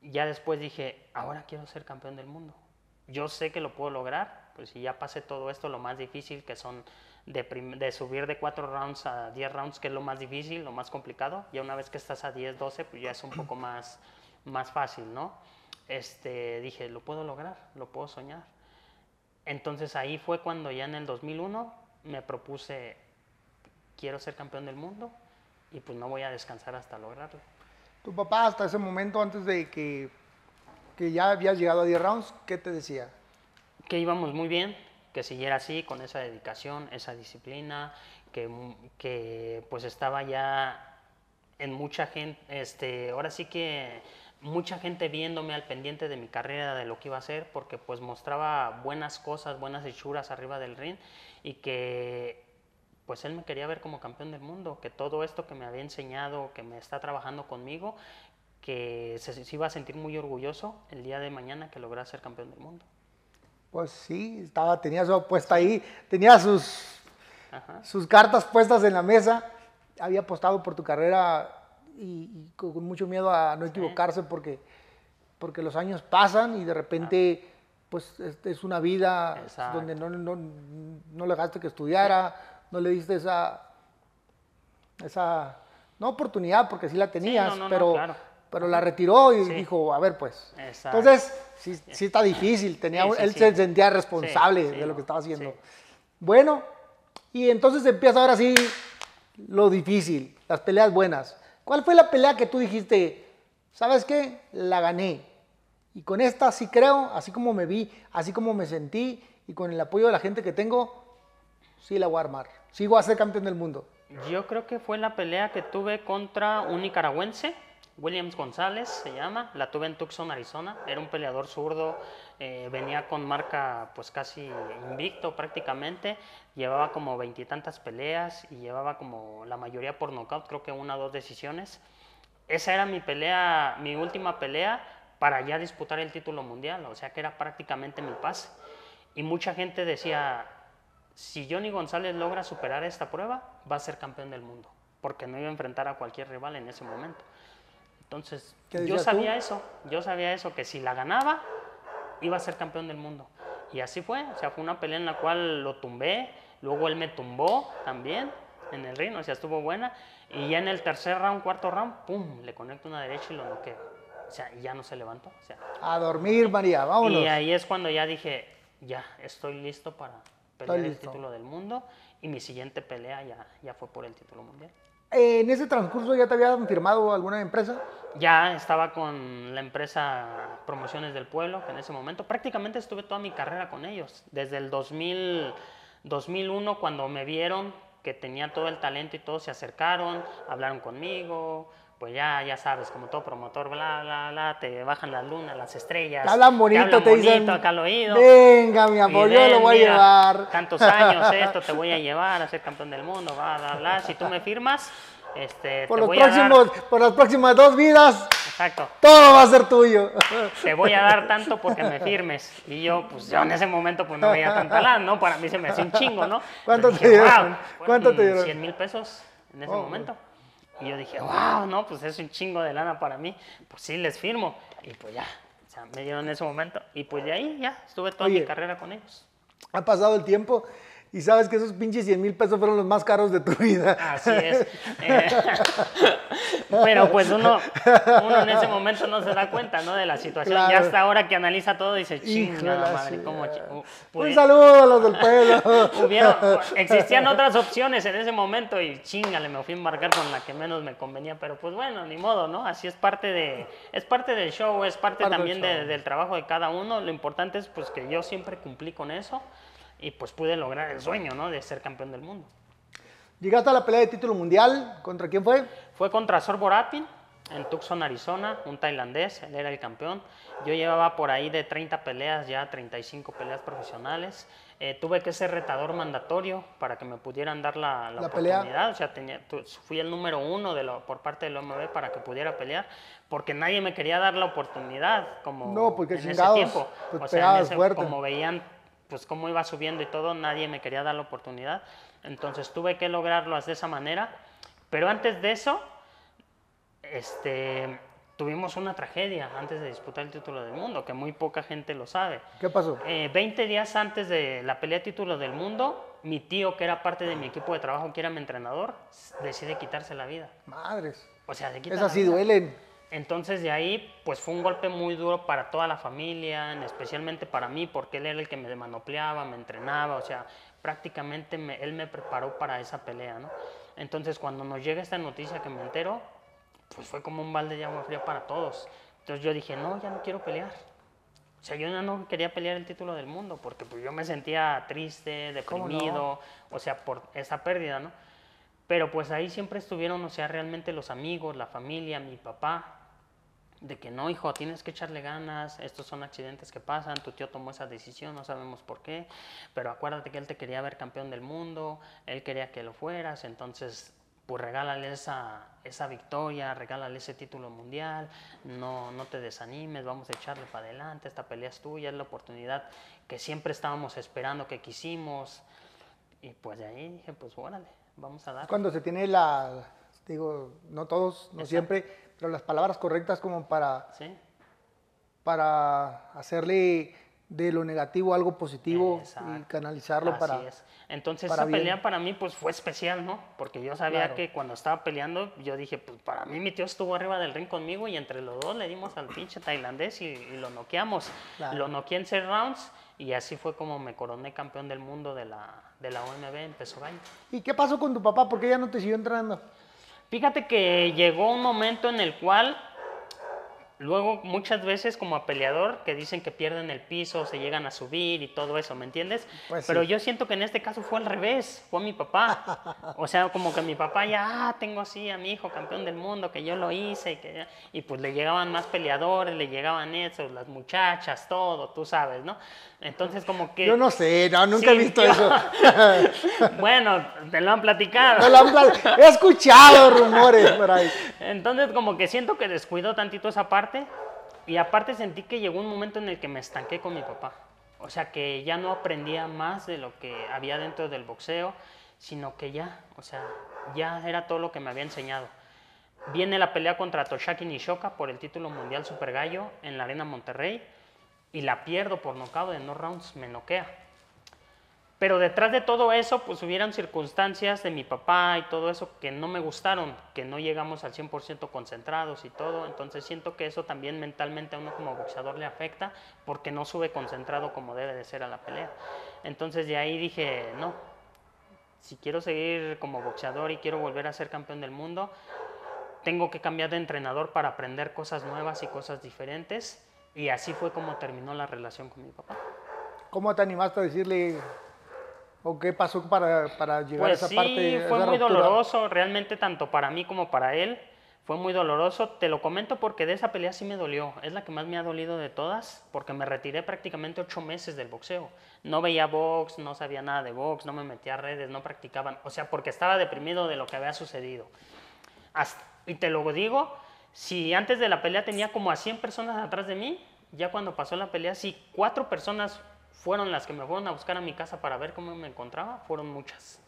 ya después dije, ahora quiero ser campeón del mundo. Yo sé que lo puedo lograr, pues si ya pasé todo esto, lo más difícil que son de, de subir de 4 rounds a 10 rounds, que es lo más difícil, lo más complicado. Ya una vez que estás a 10, 12, pues ya es un poco más, más fácil, ¿no? Este, dije, lo puedo lograr, lo puedo soñar. Entonces ahí fue cuando ya en el 2001 me propuse, quiero ser campeón del mundo y pues no voy a descansar hasta lograrlo. Tu papá hasta ese momento, antes de que, que ya habías llegado a 10 rounds, ¿qué te decía? que íbamos muy bien, que siguiera así, con esa dedicación, esa disciplina, que, que pues estaba ya en mucha gente, este, ahora sí que mucha gente viéndome al pendiente de mi carrera, de lo que iba a hacer, porque pues mostraba buenas cosas, buenas hechuras arriba del ring y que pues él me quería ver como campeón del mundo, que todo esto que me había enseñado, que me está trabajando conmigo, que se, se iba a sentir muy orgulloso el día de mañana que lograra ser campeón del mundo. Pues sí, estaba, tenía su apuesta ahí, tenía sus, Ajá. sus cartas puestas en la mesa, había apostado por tu carrera y, y con mucho miedo a no equivocarse porque, porque los años pasan y de repente pues es, es una vida Exacto. donde no, no, no le dejaste que estudiara, no le diste esa, esa, no oportunidad porque sí la tenías, no, no, no, pero, claro. pero la retiró y Sí. dijo, a ver pues. Exacto. Entonces, sí, sí está difícil, tenía, él se sentía responsable de lo que estaba haciendo. Bueno, y entonces empieza ahora sí lo difícil, las peleas buenas. ¿Cuál fue la pelea que tú dijiste, sabes qué? La gané. Y con esta sí creo, así como me vi, así como me sentí y con el apoyo de la gente que tengo, sí la voy a armar. Sí a ser campeón del mundo. Yo creo que fue la pelea que tuve contra un nicaragüense, Williams González se llama, la tuve en Tucson, Arizona, era un peleador zurdo, eh, venía con marca pues casi invicto prácticamente, llevaba como veintitantas peleas y llevaba como la mayoría por nocaut, creo que una o dos decisiones. Esa era mi pelea, mi última pelea para ya disputar el título mundial, o sea que era prácticamente mi pase. Y mucha gente decía, si Johnny González logra superar esta prueba, va a ser campeón del mundo, porque no iba a enfrentar a cualquier rival en ese momento. Entonces, ¿Qué yo sabía tú? eso, yo sabía eso, que si la ganaba, iba a ser campeón del mundo. Y así fue, o sea, fue una pelea en la cual lo tumbé, luego él me tumbó también en el ring, o sea, estuvo buena. Y ya en el tercer round, cuarto round, pum, le conecto una derecha y lo noqueo. O sea, ya no se levantó. O sea, A dormir, María, vámonos. y ahí es cuando ya dije, ya, estoy listo para pelear el título del mundo. Y mi siguiente pelea ya, ya fue por el título mundial. Eh, ¿En ese transcurso ya te habían firmado alguna empresa? Ya estaba con la empresa Promociones del Pueblo, que en ese momento prácticamente estuve toda mi carrera con ellos. Desde el 2000, 2001, cuando me vieron que tenía todo el talento y todos se acercaron, hablaron conmigo. Pues ya, ya sabes, como todo promotor, bla, bla, bla, te bajan las lunas, las estrellas. Te hablan bonito, hablan te dicen, bonito acá al oído. venga, mi amor, yo lo voy a llevar. Tantos años esto, te voy a llevar a ser campeón del mundo, bla, bla, bla. Si tú me firmas, este, Por, te los voy a dar... próximos, por las próximas dos vidas, Exacto. todo va a ser tuyo. te voy a dar tanto porque me firmes. Y yo, pues yo en ese momento pues no veía tanta lana, ¿no? Para mí se me hacía un chingo, ¿no? ¿Cuánto te dieron? "Wow". ¿Cuánto te dieron? 100 mil pesos en ese Oh, momento. Y yo dije, wow, no, pues es un chingo de lana para mí. Pues sí, les firmo. Y pues ya, o sea, me dieron en ese momento. Y pues de ahí ya, estuve toda Oye. mi carrera con ellos. Ha pasado el tiempo y sabes que esos pinches 100 mil pesos fueron los más caros de tu vida. Así es. Eh, pero pues uno, uno en ese momento no se da cuenta, ¿no? De la situación. Ya Claro. hasta ahora que analiza todo dice, chinga la madre, cómo Un saludo a los del pueblo. hubieron- existían otras opciones en ese momento y chingale, me fui a embarcar con la que menos me convenía, pero pues bueno, ni modo, ¿no? Así es parte de, es parte del show, es parte, Parte del también de- del trabajo de cada uno. Lo importante es pues que yo siempre cumplí con eso y pues pude lograr el sueño, ¿no? De ser campeón del mundo. Llegaste a la pelea de título mundial. ¿Contra quién fue? Fue contra Sorborapin en Tucson, Arizona, un tailandés, él era el campeón. Yo llevaba por ahí de 30 peleas, ya 35 peleas profesionales. Eh, tuve que ser retador mandatorio para que me pudieran dar la, la La pelea. oportunidad. O sea, tenía, fui el número uno de lo, por parte del OMB para que pudiera pelear, porque nadie me quería dar la oportunidad como No, porque en ese tiempo. pues, o sea, en ese- como veían pues cómo iba subiendo y todo, nadie me quería dar la oportunidad. Entonces tuve que lograrlo de esa manera. Pero antes de eso, este, tuvimos una tragedia antes de disputar el título del mundo, que muy poca gente lo sabe. ¿Qué pasó? Eh, 20 días antes de la pelea de título del mundo, mi tío, que era parte de mi equipo de trabajo, que era mi entrenador, decide quitarse la vida. Madres. O sea, se quita Esas la sí vida. duelen. Entonces de ahí, pues fue un golpe muy duro para toda la familia, en- especialmente para mí, porque él era el que me manopleaba, me entrenaba, o sea, prácticamente me- él me preparó para esa pelea, ¿no? Entonces cuando nos llega esta noticia que me entero, pues fue como un balde de agua fría para todos. Entonces yo dije, no, ya no quiero pelear. O sea, yo ya no quería pelear el título del mundo porque pues yo me sentía triste, deprimido, o sea, por esa pérdida, ¿no? Pero pues ahí siempre estuvieron, o sea, realmente los amigos, la familia, mi papá, de que no, hijo, tienes que echarle ganas, estos son accidentes que pasan, tu tío tomó esa decisión, no sabemos por qué, pero acuérdate que él te quería ver campeón del mundo, él quería que lo fueras, entonces pues regálale esa, esa victoria, regálale ese título mundial, no, no te desanimes, vamos a echarle para adelante, esta pelea es tuya, es la oportunidad que siempre estábamos esperando, que quisimos, y pues de ahí dije, pues órale, vamos a dar. Cuando se tiene la, digo, no todos, no Exacto. siempre, pero las palabras correctas como para, ¿Sí? para hacerle de lo negativo algo positivo y Exacto. canalizarlo Así para... es. Entonces para esa bien. pelea para mí pues fue especial, ¿no? Porque yo sabía Claro. que cuando estaba peleando, yo dije, pues para mí mi tío estuvo arriba del ring conmigo y entre los dos le dimos al pinche tailandés y, y lo noqueamos. Claro. Lo noqueé en seis rounds y así fue como me coroné campeón del mundo de la, de la OMB en peso gallo. ¿Y qué pasó con tu papá? ¿Por qué ya no te siguió entrenando? Fíjate que llegó un momento en el cual, luego muchas veces como a peleador, que dicen que pierden el piso, se llegan a subir y todo eso, ¿me entiendes? Pues Pero sí. yo siento que en este caso fue al revés, fue mi papá. O sea, como que mi papá ya, ah, tengo así a mi hijo campeón del mundo, que yo lo hice, y, que, ya- y pues le llegaban más peleadores, le llegaban esos, las muchachas, todo, tú sabes, ¿no? Entonces como que... Yo no sé, no, nunca he visto sintió- eso. bueno, te lo han platicado. No lo han pla- He escuchado rumores por ahí. Entonces como que siento que descuidó tantito esa parte y aparte sentí que llegó un momento en el que me estanqué con mi papá. O sea que ya no aprendía más de lo que había dentro del boxeo, sino que ya, o sea, ya era todo lo que me había enseñado. Viene la pelea contra Toshaki Nishoka por el título mundial Super Gallo en la Arena Monterrey y la pierdo por nocaut en dos rounds, me noquea. Pero detrás de todo eso, pues hubieran circunstancias de mi papá y todo eso que no me gustaron, que no llegamos al 100% concentrados y todo. Entonces siento que eso también mentalmente a uno como boxeador le afecta porque no sube concentrado como debe de ser a la pelea. Entonces de ahí dije, no, si quiero seguir como boxeador y quiero volver a ser campeón del mundo, tengo que cambiar de entrenador para aprender cosas nuevas y cosas diferentes. Y así fue como terminó la relación con mi papá. ¿Cómo te animaste a decirle o qué pasó para, para llegar Pues a esa sí, parte? a fue esa muy ruptura? doloroso, realmente tanto para mí como para él. Fue muy doloroso, te lo comento porque de esa pelea sí me dolió. Es la que más me ha dolido de todas, porque me retiré prácticamente ocho meses del boxeo. No veía box, no sabía nada de box, no me metía a redes, no practicaban. O sea, porque estaba deprimido de lo que había sucedido. Hasta- y te lo digo, si antes de la pelea tenía como a 100 personas atrás de mí, ya cuando pasó la pelea, si cuatro personas fueron las que me fueron a buscar a mi casa para ver cómo me encontraba, fueron muchas.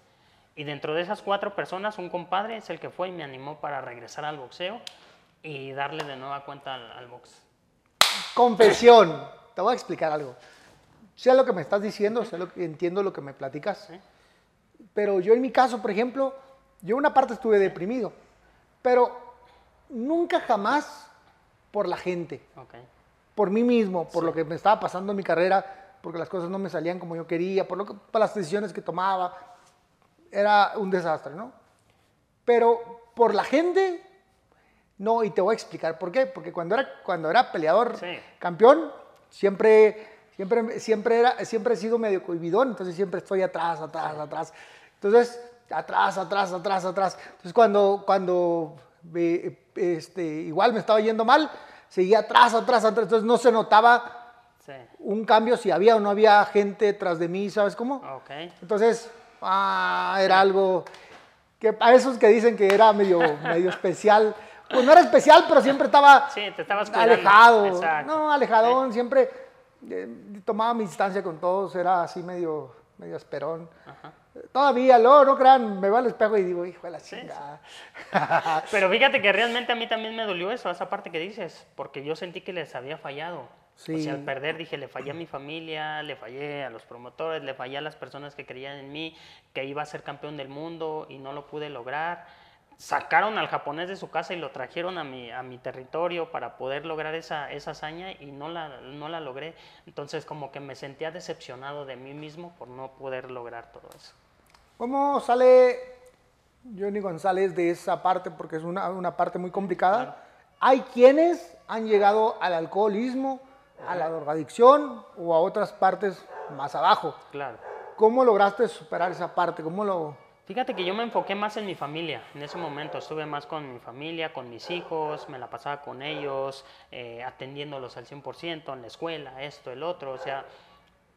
Y dentro de esas cuatro personas, un compadre es el que fue y me animó para regresar al boxeo y darle de nueva cuenta al, al box. Confesión. Te voy a explicar algo. Sé lo que me estás diciendo, sé lo que, entiendo lo que me platicas. Pero yo en mi caso, por ejemplo, yo una parte estuve deprimido, pero nunca jamás por la gente, por mí mismo, por lo que me estaba pasando en mi carrera, porque las cosas no me salían como yo quería, por, lo que, por las decisiones que tomaba. Era un desastre, ¿no? Pero por la gente, no, y te voy a explicar por qué. Porque cuando era, cuando era peleador Sí. campeón, siempre, siempre, siempre, era, siempre he sido medio cohibidón, entonces siempre estoy atrás, atrás, atrás. Entonces, atrás, atrás, atrás, atrás. Entonces, cuando, cuando eh, este, igual me estaba yendo mal, seguía atrás, atrás, atrás. Entonces, no se notaba Sí. un cambio si había o no había gente tras de mí, ¿sabes cómo? Ok. Entonces, ah, era algo que a esos que dicen que era medio, medio especial, pues no era especial, pero siempre estaba Sí, te estabas cuidando. alejado. Exacto. No, alejadón, siempre eh, tomaba mi distancia con todos, era así medio, medio esperón. Todavía, luego, no crean, me veo al espejo y digo, hijo de la chingada. Pero fíjate que realmente a mí también me dolió eso, esa parte que dices, porque yo sentí que les había fallado. O Sí. sea, al perder dije, le fallé a mi familia, le fallé a los promotores, le fallé a las personas que creían en mí, que iba a ser campeón del mundo y no lo pude lograr. Sacaron al japonés de su casa y lo trajeron a mi, a mi territorio para poder lograr esa, esa hazaña y no la, no la logré. Entonces como que me sentía decepcionado de mí mismo por no poder lograr todo eso. ¿Cómo sale Johnny González de esa parte porque es una, una parte muy complicada. Hay quienes han llegado al alcoholismo, a la drogadicción o a otras partes más abajo. Claro. ¿Cómo lograste superar esa parte? ¿Cómo lo...? Fíjate que yo me enfoqué más en mi familia. En ese momento estuve más con mi familia, con mis hijos, me la pasaba con ellos, eh, atendiéndolos al 100%, en la escuela, esto, el otro. O sea,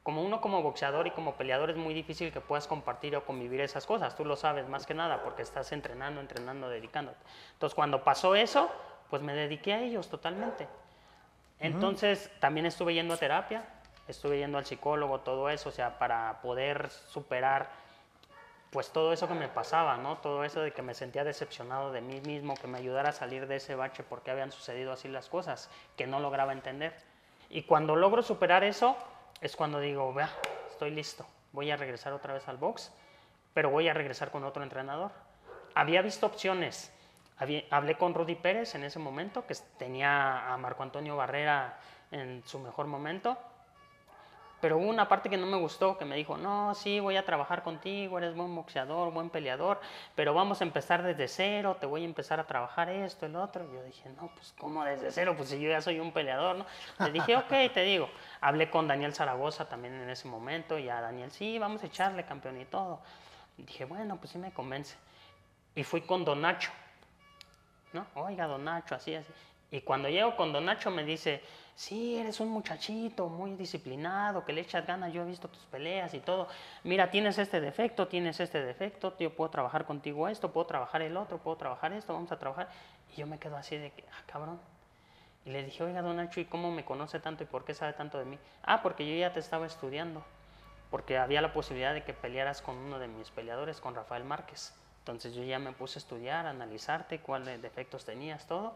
como uno como boxeador y como peleador es muy difícil que puedas compartir o convivir esas cosas. Tú lo sabes más que nada porque estás entrenando, entrenando, dedicándote. Entonces, cuando pasó eso, pues me dediqué a ellos totalmente. Entonces, también estuve yendo a terapia, estuve yendo al psicólogo, todo eso, o sea, para poder superar pues todo eso que me pasaba, ¿no? Todo eso de que me sentía decepcionado de mí mismo, que me ayudara a salir de ese bache porque habían sucedido así las cosas, que no lograba entender. Y cuando logro superar eso, es cuando digo, vea, estoy listo, voy a regresar otra vez al box, pero voy a regresar con otro entrenador. Había visto opciones. Hablé con Rudy Pérez en ese momento, que tenía a Marco Antonio Barrera en su mejor momento, pero hubo una parte que no me gustó, que me dijo, no, sí, voy a trabajar contigo, eres buen boxeador, buen peleador, pero vamos a empezar desde cero, te voy a empezar a trabajar esto, el otro. Y yo dije, no, pues ¿cómo desde cero? Pues si yo ya soy un peleador, ¿no? Le dije, ok, te digo. Hablé con Daniel Zaragoza también en ese momento, y a Daniel, sí, vamos a echarle campeón y todo. Dije, bueno, pues sí me convence. Y fui con Don Nacho, ¿no? Oiga, don Nacho, así, así. Y cuando llego con don Nacho me dice, sí, eres un muchachito muy disciplinado, que le echas ganas, yo he visto tus peleas y todo. Mira, tienes este defecto, tienes este defecto, yo puedo trabajar contigo esto, puedo trabajar el otro, puedo trabajar esto, vamos a trabajar. Y yo me quedo así de que, ah, cabrón. Y le dije, oiga, don Nacho, ¿y cómo me conoce tanto y por qué sabe tanto de mí? Ah, porque yo ya te estaba estudiando, porque había la posibilidad de que pelearas con uno de mis peleadores, con Rafael Márquez. Entonces yo ya me puse a estudiar, a analizarte, cuáles defectos tenías, todo,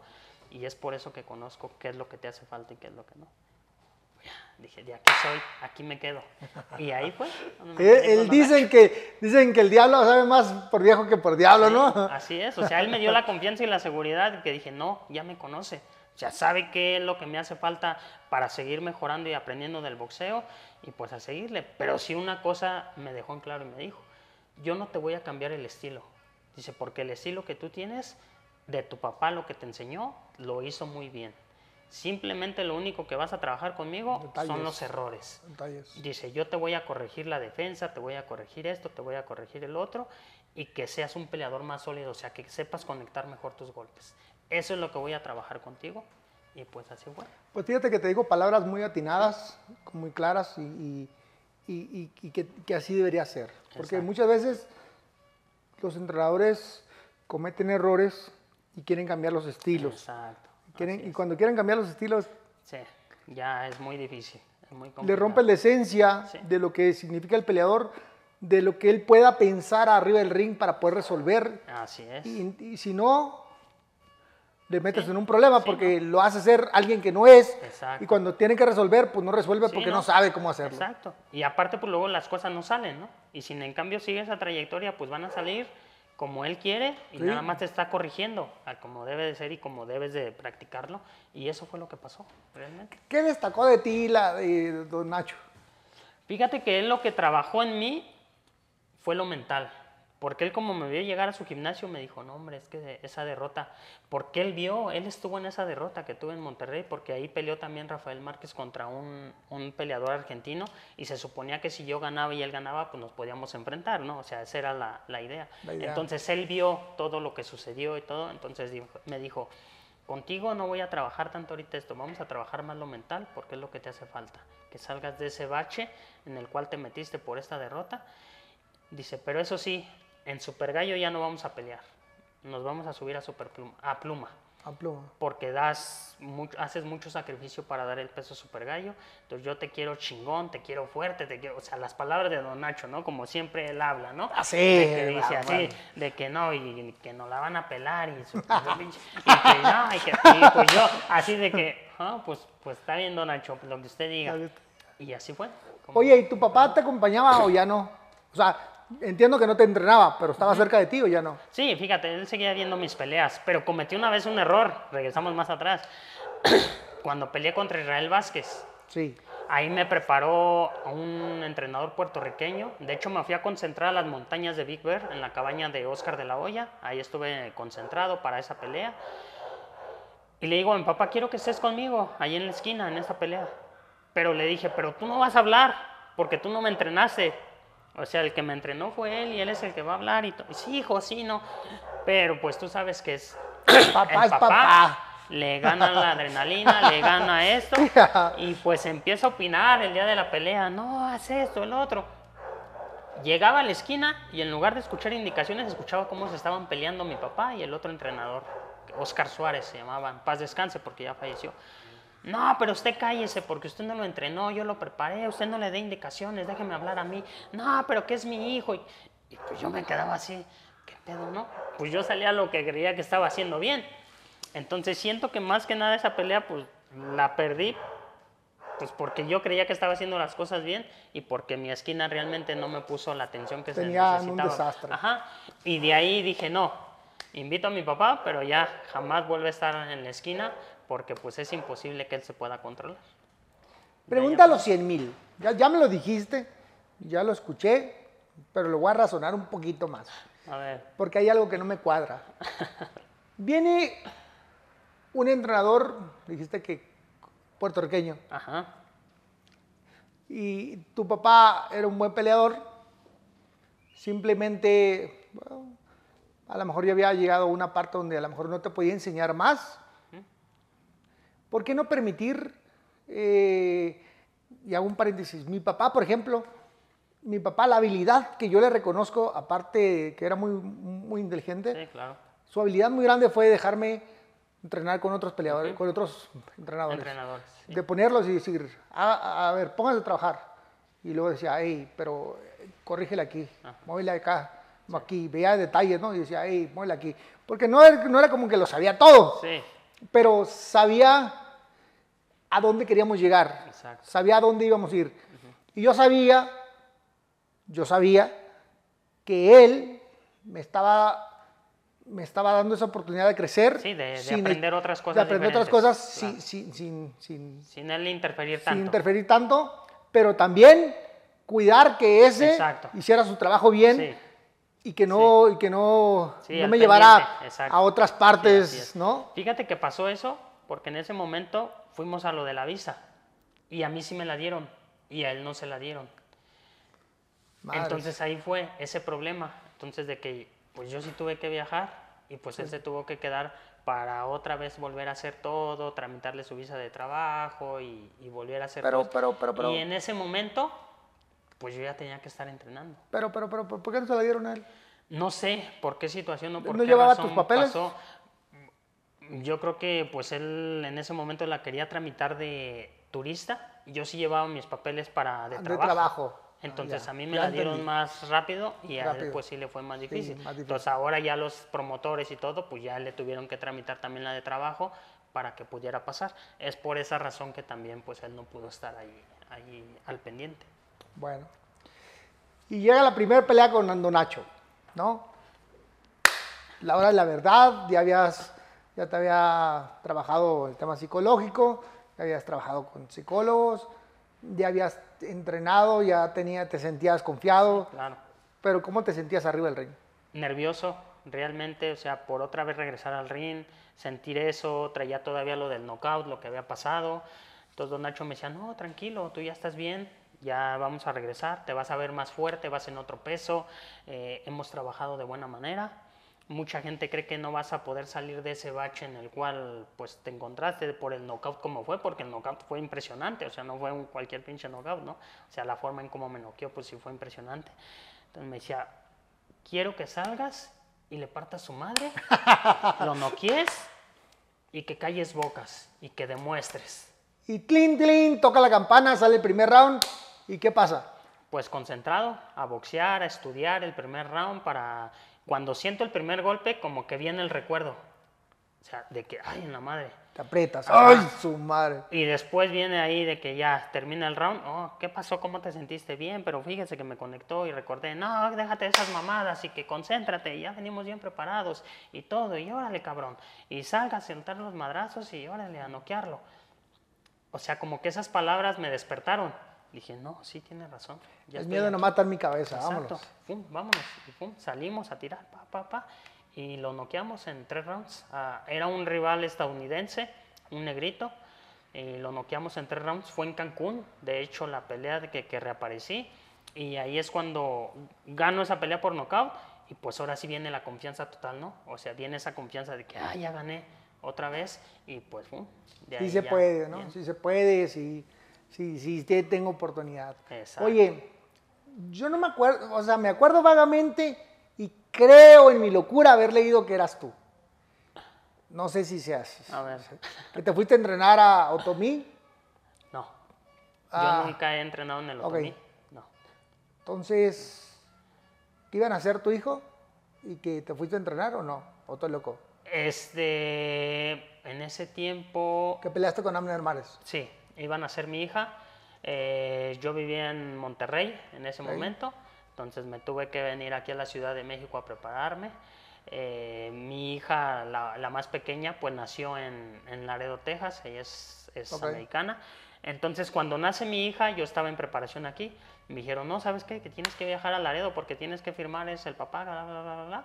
y es por eso que conozco qué es lo que te hace falta y qué es lo que no. Dije, de aquí soy, aquí me quedo. Y ahí fue. me Él, Don dicen, que, dicen que el diablo sabe más por viejo que por diablo, ¿no? Así es, o sea, él me dio la confianza y la seguridad que dije, no, ya me conoce, ya sabe qué es lo que me hace falta para seguir mejorando y aprendiendo del boxeo y pues a seguirle. Pero sí una cosa me dejó en claro y me dijo, yo no te voy a cambiar el estilo. Dice, porque el estilo que tú tienes de tu papá, lo que te enseñó, lo hizo muy bien. Simplemente lo único que vas a trabajar conmigo Detalles. son los errores. Detalles. Dice, yo te voy a corregir la defensa, te voy a corregir esto, te voy a corregir el otro, y que seas un peleador más sólido, o sea, que sepas conectar mejor tus golpes. Eso es lo que voy a trabajar contigo, y pues así fue. Pues fíjate que te digo palabras muy atinadas, muy claras y, y- y- que, que así debería ser. Porque Exacto. muchas veces los entrenadores cometen errores y quieren cambiar los estilos. Exacto. Quieren- y cuando quieren cambiar los estilos, Sí, ya es muy difícil. es muy le rompes la esencia Sí. de lo que significa el peleador, de lo que él pueda pensar arriba del ring para poder resolver. Así es. Y, y si no, le metes Sí. en un problema Sí, porque lo hace ser alguien que no es. Exacto. Y cuando tiene que resolver, pues no resuelve porque ¿no? no sabe cómo hacerlo. Exacto. Y aparte, pues luego las cosas no salen, ¿no? Y si en cambio sigue esa trayectoria, pues van a salir como él quiere y Sí. nada más te está corrigiendo a como debe de ser y como debes de practicarlo. Y eso fue lo que pasó, realmente. ¿Qué destacó de ti la de Don Nacho? Fíjate que él lo que trabajó en mí fue lo mental. Porque él como me vio llegar a su gimnasio me dijo, no hombre, es que esa derrota, porque él vio, él estuvo en esa derrota que tuve en Monterrey, porque ahí peleó también Rafael Márquez contra un, un peleador argentino y se suponía que si yo ganaba y él ganaba, pues nos podíamos enfrentar, ¿no? O sea, esa era la, la idea. La idea. Entonces él vio todo lo que sucedió y todo, entonces dijo- me dijo, contigo no voy a trabajar tanto ahorita esto, vamos a trabajar más lo mental porque es lo que te hace falta, que salgas de ese bache en el cual te metiste por esta derrota. Dice, pero eso sí, en Super Gallo ya no vamos a pelear, nos vamos a subir a Super Pluma, a Pluma A pluma. porque das mucho, haces mucho sacrificio para dar el peso super gallo. Entonces yo te quiero chingón, te quiero fuerte, te quiero, o sea, las palabras de Don Nacho, ¿no? Como siempre él habla, ¿no? Así, De que dice ah, así, de que no, y, que no la van a pelar y su, que no, y que y pues yo, así de que, ah, pues, pues está bien Don Nacho, lo que usted diga. Y así fue. como- Oye, ¿y tu papá te acompañaba o ya no? O sea, entiendo que no te entrenaba, pero estaba cerca de ti o ya no. Sí, fíjate, él seguía viendo mis peleas, pero cometí una vez un error, regresamos más atrás, cuando peleé contra Israel Vázquez. Sí. Ahí me preparó un entrenador puertorriqueño. De hecho, me fui a concentrar a las montañas de Big Bear, en la cabaña de Oscar de la Hoya. Ahí estuve concentrado para esa pelea. Y le digo a mi papá, quiero que estés conmigo, ahí en la esquina, en esa pelea. Pero le dije, pero tú no vas a hablar, porque tú no me entrenaste. O sea, el que me entrenó fue él y él es el que va a hablar. Y to- sí, hijo, sí, no. Pero pues tú sabes que es Papá el es papá. Le gana la adrenalina, le gana esto. Y pues empieza a opinar el día de la pelea. No, haz esto, el otro. Llegaba a la esquina y en lugar de escuchar indicaciones, escuchaba cómo se estaban peleando mi papá y el otro entrenador. Oscar Suárez se llamaba, en paz descanse porque ya falleció. No, pero usted cállese porque usted no lo entrenó, yo lo preparé, usted no le dé indicaciones, déjeme hablar a mí. No, pero que es mi hijo. Y, y pues yo me quedaba así, ¿qué pedo, no? Pues yo salía lo que creía que estaba haciendo bien. Entonces siento que más que nada esa pelea, pues la perdí, pues porque yo creía que estaba haciendo las cosas bien y porque mi esquina realmente no me puso la atención que Tenían se un necesitaba. desastre. Ajá. Y de ahí dije, no, invito a mi papá, pero ya jamás vuelve a estar en la esquina porque pues es imposible que él se pueda controlar. Pregunta a los 100 mil. Ya, ya me lo dijiste, ya lo escuché, pero lo voy a razonar un poquito más, A ver, porque hay algo que no me cuadra. Viene un entrenador, dijiste que puertorriqueño, ajá, y tu papá era un buen peleador, simplemente, bueno, a lo mejor ya había llegado a una parte donde a lo mejor no te podía enseñar más. ¿Por qué no permitir, eh, y hago un paréntesis, mi papá, por ejemplo, mi papá, la habilidad que yo le reconozco, aparte que era muy, muy inteligente, sí, claro. su habilidad muy grande fue dejarme entrenar con otros peleadores, con otros entrenadores Entrenadores. sí. de ponerlos y decir, a, a ver, pónganse a trabajar. Y luego decía, hey, pero eh, corrígele aquí, muévele acá, no aquí, veía detalles, ¿no? Y decía, hey, muévele aquí. Porque no era, no era como que lo sabía todo, Sí, pero sabía a dónde queríamos llegar, Exacto. sabía a dónde íbamos a ir. Y yo sabía, yo sabía que él me estaba me estaba dando esa oportunidad de crecer. Sí, de- de sin- aprender otras cosas De aprender otras cosas claro. sin, sin, sin, sin, sin él interferir sin tanto. interferir tanto, pero también cuidar que ese Exacto. hiciera su trabajo bien Sí. Y que no, y que no, Sí, no me llevara a otras Sí, partes, es. ¿no? Fíjate que pasó eso porque en ese momento fuimos a lo de la visa y a mí sí me la dieron y a él no se la dieron. Madres. Entonces ahí fue ese problema. Entonces de que pues yo sí tuve que viajar y pues él se tuvo que quedar para otra vez volver a hacer todo, tramitarle su visa de trabajo y, y volver a hacer Pero, todo. pero, pero, pero, Y en ese momento pues yo ya tenía que estar entrenando. pero, pero, pero, ¿por qué no se la dieron a él? No sé por qué situación o por ¿No qué llevaba razón tus papeles? pasó. Yo creo que pues él en ese momento la quería tramitar de turista y yo sí llevaba mis papeles para de De trabajo. trabajo. Entonces Ah, ya, a mí me ya la dieron entendí. más rápido y a él pues sí le fue más difícil. más difícil. Entonces ahora ya los promotores y todo pues ya le tuvieron que tramitar también la de trabajo para que pudiera pasar. Es por esa razón que también pues él no pudo estar ahí, ahí al pendiente. Bueno. Y llega la primera pelea con Nando Nacho, ¿no? La hora de la verdad, ya habías, ya te había trabajado el tema psicológico, ya habías trabajado con psicólogos, ya habías entrenado, ya tenía, te sentías confiado, Claro. pero ¿cómo te sentías arriba del ring? nervioso, realmente, o sea, por otra vez regresar al ring, sentir eso, traía todavía lo del knockout, lo que había pasado. Entonces don Nacho me decía, no, tranquilo, tú ya estás bien, ya vamos a regresar, te vas a ver más fuerte, vas en otro peso, eh, hemos trabajado de buena manera. Mucha gente cree que no vas a poder salir de ese bache en el cual pues te encontraste por el knockout como fue, porque el knockout fue impresionante, o sea, no fue un cualquier pinche knockout, ¿no? O sea, la forma en cómo me noqueó, pues sí fue impresionante. Entonces me decía, quiero que salgas y le partas su madre, lo noquies y que calles bocas y que demuestres. Y tlin, tlin, toca la campana, sale el primer round, ¿y qué pasa? Pues concentrado, a boxear, a estudiar el primer round para cuando siento el primer golpe como que viene el recuerdo. O sea, de que, ay, en la madre. Te aprietas. ¡ay, su madre! Y después viene ahí de que ya termina el round. Oh, ¿qué pasó? ¿Cómo te sentiste? Bien, pero fíjese que me conectó y recordé, no, déjate de esas mamadas y que concéntrate, ya venimos bien preparados y todo, y órale, cabrón. Y salga a sentar los madrazos y órale a noquearlo. o sea, como que esas palabras me despertaron. Dije, no, sí, tiene razón. ya El miedo no aquí". mata en mi cabeza, Exacto. vámonos. Vámonos. Y salimos a tirar, pa, pa, pa. Y lo noqueamos en tres rounds. Ah, era un rival estadounidense, un negrito. Y lo noqueamos en tres rounds. Fue en Cancún. De hecho, la pelea de que, que reaparecí. Y ahí es cuando gano esa pelea por nocaut. Y pues ahora sí viene la confianza total, ¿no? O sea, viene esa confianza de que, ah, ya gané otra vez. Y pues, de Sí ahí se ya, puede, ¿no? bien. Sí se puede, sí, sí, sí, sí tengo oportunidad. Exacto. Oye, yo no me acuerdo, o sea, me acuerdo vagamente y creo en mi locura haber leído que eras tú. No sé si seas. A ver. Que te fuiste a entrenar a Otomí. No. Ah. Yo nunca he entrenado en el otomí. No. Entonces, ¿qué iban a hacer tu hijo? ¿Y que te fuiste a entrenar o no? ¿O estoy loco? Este, en ese tiempo, Que peleaste con Amner Mares. sí, iban a ser mi hija. Eh, yo vivía en Monterrey en ese momento, entonces me tuve que venir aquí a la Ciudad de México a prepararme. Eh, mi hija, la, la más pequeña, pues nació en, en Laredo, Texas, ella es, es americana. Entonces, cuando nace mi hija, yo estaba en preparación aquí. Me dijeron, no, ¿sabes qué? Que tienes que viajar a Laredo porque tienes que firmar, es el papá, bla, bla, bla, bla.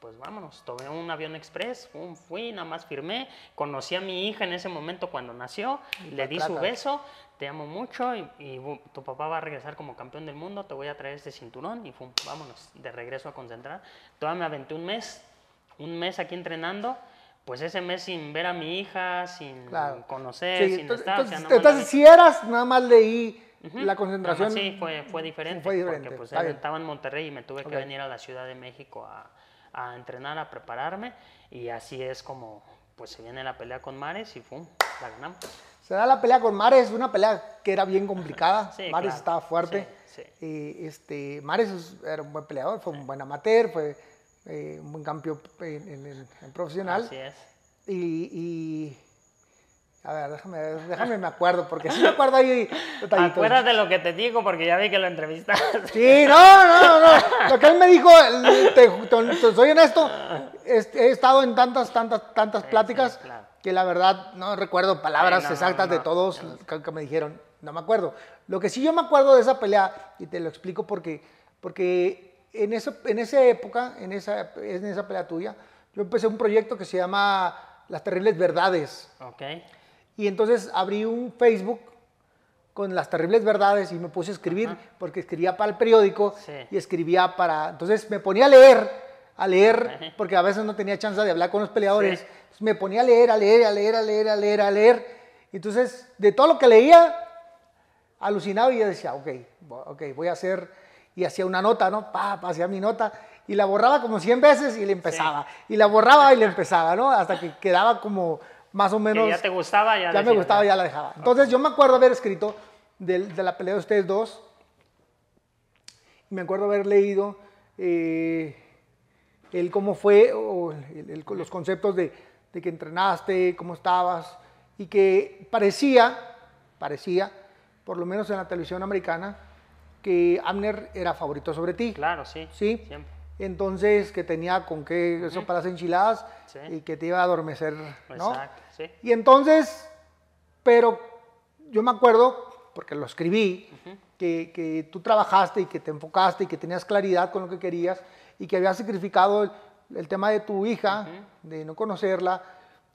Pues vámonos, tomé un avión express, fui, nada más firmé. Conocí a mi hija en ese momento cuando nació, le di su beso, te amo mucho y, y, tu papá va a regresar como campeón del mundo, te voy a traer este cinturón y vámonos, de regreso a concentrar. Todavía me aventé un mes, un mes aquí entrenando. Pues ese mes sin ver a mi hija, sin Claro. conocer, Sí, sin entonces, estar. o entonces- sea, más la entonces, si eras, nada más leí Ujú. la Nada concentración. más Sí, fue, fue diferente. fue diferente, Porque pues estaba en Monterrey y me tuve Ok. que venir a la Ciudad de México a, a entrenar, a prepararme. Y así es como pues se viene la pelea con Mares y ¡pum! La ganamos. Se da la pelea con Mares, una pelea que era bien complicada. Sí, Mares claro. estaba fuerte. Sí, sí. Y, este, Mares es- era un buen peleador, fue un buen amateur, fue eh, un buen campeón en, en- en- en profesional. Así es. Y, y- a ver, déjame, déjame me acuerdo, porque sí me acuerdo ahí detallitos. Acuérdate lo que te digo porque ya vi que lo entrevistaste. Sí, no, no, no. Lo que él me dijo, te, te- te soy honesto, es- he estado en tantas, tantas, tantas Sí, pláticas sí, claro. que la verdad no recuerdo palabras Sí, no, no, exactas de todos que, que me dijeron. No me acuerdo. Lo que sí yo me acuerdo de esa pelea, y te lo explico porque, porque en, eso, en esa época, en esa, en esa pelea tuya, yo empecé un proyecto que se llama Las Terribles Verdades. ok. Y entonces abrí un Facebook con las terribles verdades y me puse a escribir, porque escribía para el periódico Sí. y escribía para... Entonces me ponía a leer, a leer, porque a veces no tenía chance de hablar con los peleadores. Sí. Entonces me ponía a leer, a leer, a leer, a leer, a leer, a leer. Entonces, de todo lo que leía, alucinaba y yo decía, ok, ok, voy a hacer... Y hacía una nota, ¿no? Pa, pa, hacía mi nota. Y la borraba como 100 veces y le empezaba. Y la borraba y le empezaba, ¿no? Hasta que quedaba como más o Que menos ya te gustaba, ya ya me gustaba, ya la dejaba. Entonces yo me acuerdo haber escrito del- de, la pelea de ustedes dos. Me acuerdo haber leído eh, el cómo fue, o el- el- los conceptos de, de que entrenaste, cómo estabas. Y que parecía, parecía, por lo menos en la televisión americana, que Amner era favorito sobre ti. Claro, sí. ¿Sí? Siempre. Entonces, que tenía con qué eso para las enchiladas Sí. y que te iba a adormecer, ¿no? Exacto, sí. Y entonces, pero yo me acuerdo, porque lo escribí, que, que tú trabajaste y que te enfocaste y que tenías claridad con lo que querías y que habías sacrificado el, el tema de tu hija, de no conocerla,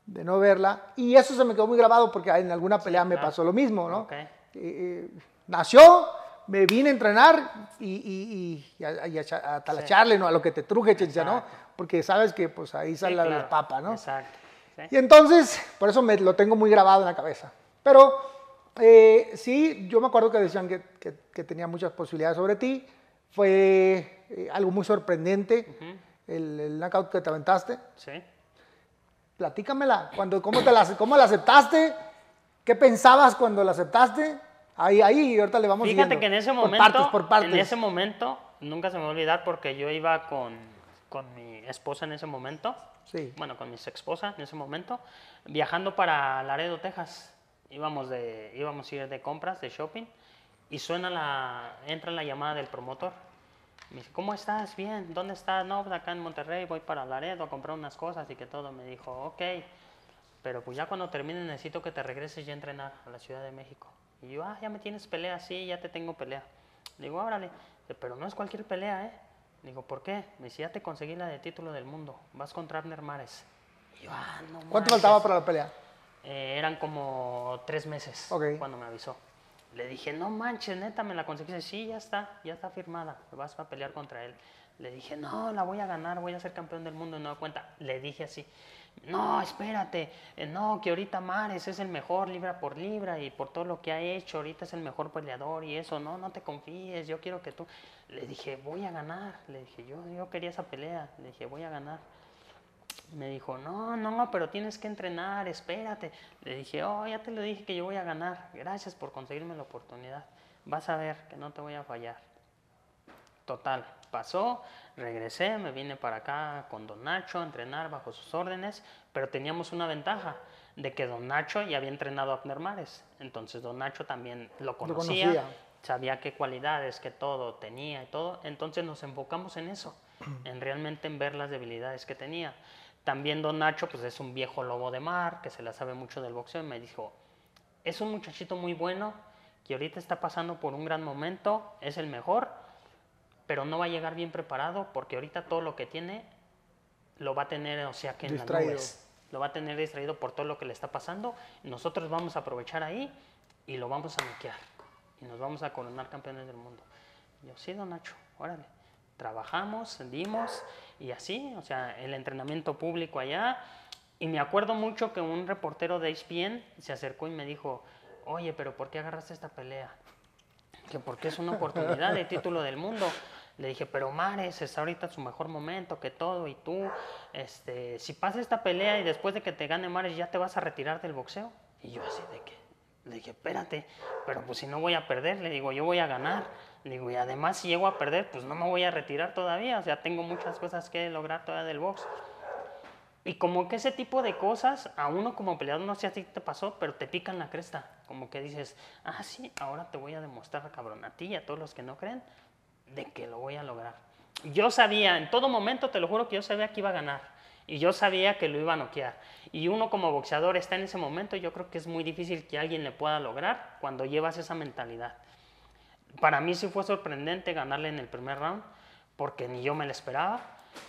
de no verla. Y eso se me quedó muy grabado porque en alguna pelea me claro. pasó lo mismo, ¿no? Eh, eh, nació, me vine a entrenar y, y, y a, y a a talacharle, ¿no? A lo que te truje, chencha, ¿no? Porque sabes que pues ahí Sí, sale la- la papa, ¿no? Exacto. Sí. Y entonces, por eso me lo tengo muy grabado en la cabeza. Pero eh, sí, yo me acuerdo que decían que, que- que tenía muchas posibilidades sobre ti. Fue eh, algo muy sorprendente el, el knockout que te aventaste. Sí. Platícamela. Cuando, ¿cómo, te la, ¿Cómo la aceptaste? ¿Qué pensabas cuando la aceptaste? Ahí, ahí, ahorita le vamos Fíjate siguiendo. que en ese Por momento, partes, por partes. en ese momento, nunca se me va a olvidar porque yo iba con, con mi esposa en ese momento, Sí. bueno, con mi esposa en ese momento, viajando para Laredo, Texas. Íbamos, de, íbamos a ir de compras, de shopping, y suena la, entra la llamada del promotor. Me dice, ¿cómo estás? Bien, ¿dónde estás? No, pues acá en Monterrey, voy para Laredo a comprar unas cosas y que todo. Me dijo, ok, pero pues ya cuando termine necesito que te regreses ya a entrenar a la Ciudad de México. Y yo, ah, ya me tienes pelea, sí, ya te tengo pelea. Le digo, órale, pero no es cualquier pelea, ¿eh? Le digo, ¿por qué? Me dice, ya te conseguí la de título del mundo, vas contra Abner Mares. Y yo, ah, no ¿Cuánto manches". faltaba para la pelea? Eh, eran como tres meses Ok. cuando me avisó. Le dije, no manches, neta, me la conseguí. Dice, sí, ya está, ya está firmada, vas a pelear contra él. Le dije, no, la voy a ganar, voy a ser campeón del mundo. Y no da cuenta. Le dije así, no, espérate, eh, no, que ahorita Mares es el mejor libra por libra y por todo lo que ha hecho, ahorita es el mejor peleador y eso, no, no te confíes, yo quiero que tú. Le dije, voy a ganar. Le dije, yo, yo quería esa pelea. Le dije, voy a ganar. Me dijo, no, no, pero tienes que entrenar, espérate. Le dije, oh, ya te lo dije que yo voy a ganar. Gracias por conseguirme la oportunidad. Vas a ver que no te voy a fallar. Total, pasó, regresé, me vine para acá con Don Nacho a entrenar bajo sus órdenes, pero teníamos una ventaja de que Don Nacho ya había entrenado a Abner Mares. Entonces Don Nacho también lo conocía, conocía. sabía qué cualidades, qué todo tenía y todo. Entonces nos enfocamos en eso, en realmente en ver las debilidades que tenía. También Don Nacho pues es un viejo lobo de mar que se la sabe mucho del boxeo y me dijo, es un muchachito muy bueno que ahorita está pasando por un gran momento, es el mejor, pero no va a llegar bien preparado porque ahorita todo lo que tiene lo va a tener, o sea, que en Distraído. las nubes. Lo va a tener distraído por todo lo que le está pasando. Nosotros vamos a aprovechar ahí y lo vamos a noquear. Y nos vamos a coronar campeones del mundo. Y yo, sí, don Nacho, órale. Trabajamos, dimos y así, o sea, el entrenamiento público allá. Y me acuerdo mucho que un reportero de ESPN se acercó y me dijo, oye, pero ¿por qué agarraste esta pelea? que porque es una oportunidad de título del mundo. Le dije, pero Mares es ahorita su mejor momento, que todo, y tú, este, si pasa esta pelea y después de que te gane Mares ya te vas a retirar del boxeo. Y yo así de que, le dije, espérate, pero pues si no voy a perder, le digo, yo voy a ganar. Le digo, y además si llego a perder, pues no me voy a retirar todavía, o sea, tengo muchas cosas que lograr todavía del box. Y como que ese tipo de cosas, a uno como peleador, no sé a ti te pasó, pero te pican la cresta. Como que dices, ah, sí, ahora te voy a demostrar, cabrón, a ti y a todos los que no creen, de que lo voy a lograr. Yo sabía, en todo momento, te lo juro que yo sabía que iba a ganar. Y yo sabía que lo iba a noquear. Y uno como boxeador está en ese momento, yo creo que es muy difícil que alguien le pueda lograr cuando llevas esa mentalidad. Para mí sí fue sorprendente ganarle en el primer round, porque ni yo me lo esperaba,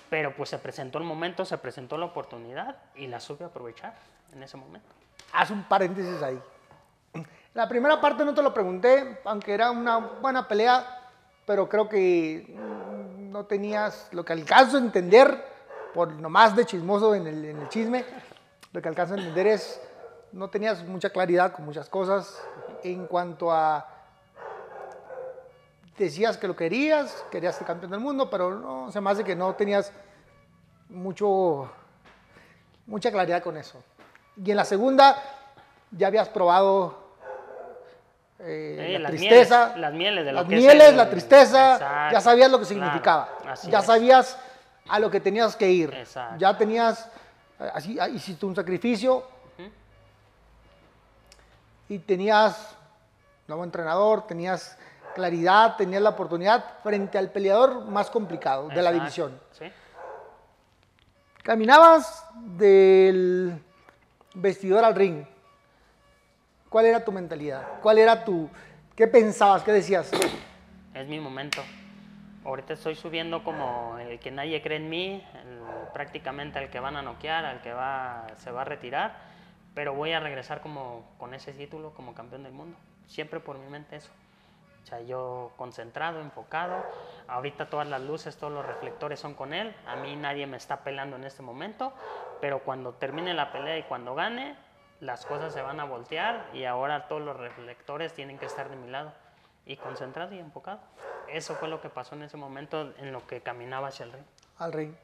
pero pues se presentó el momento, se presentó la oportunidad y la supe aprovechar en ese momento. Haz un paréntesis ahí. La primera parte no te lo pregunté, aunque era una buena pelea, pero creo que mm, no tenías lo que alcanzo a entender, por nomás de chismoso en el, chisme, lo que alcanzo a entender es, no tenías mucha claridad con muchas cosas en cuanto a, decías que lo querías, querías ser campeón del mundo, pero no, se me hace que no tenías mucho, mucha claridad con eso. Y en la segunda ya habías probado eh, la las tristeza, mieles, las mieles de lo las que es el- la tristeza, Exacto, ya sabías lo que significaba, ya es. sabías a lo que tenías que ir, Exacto. ya tenías, eh, así, ah, hiciste un sacrificio y tenías nuevo entrenador, tenías claridad, tenías la oportunidad frente al peleador más complicado de la división. Sí. Caminabas del vestidor al ring. ¿Cuál era tu mentalidad? ¿Cuál era tu... ¿Qué pensabas? ¿Qué decías? es mi momento. Ahorita estoy subiendo como el que nadie cree en mí, prácticamente al que van a noquear, al que va, se va a retirar, pero voy a regresar como con ese título como campeón del mundo. Siempre por mi mente eso. O sea, yo concentrado, enfocado. Ahorita todas las luces, todos los reflectores son con él. A mí nadie me está pelando en este momento, pero cuando termine la pelea y cuando gane, las cosas se van a voltear y ahora todos los reflectores tienen que estar de mi lado. Y concentrado y enfocado. Eso fue lo que pasó en ese momento en lo que caminaba hacia el ring. Al ring.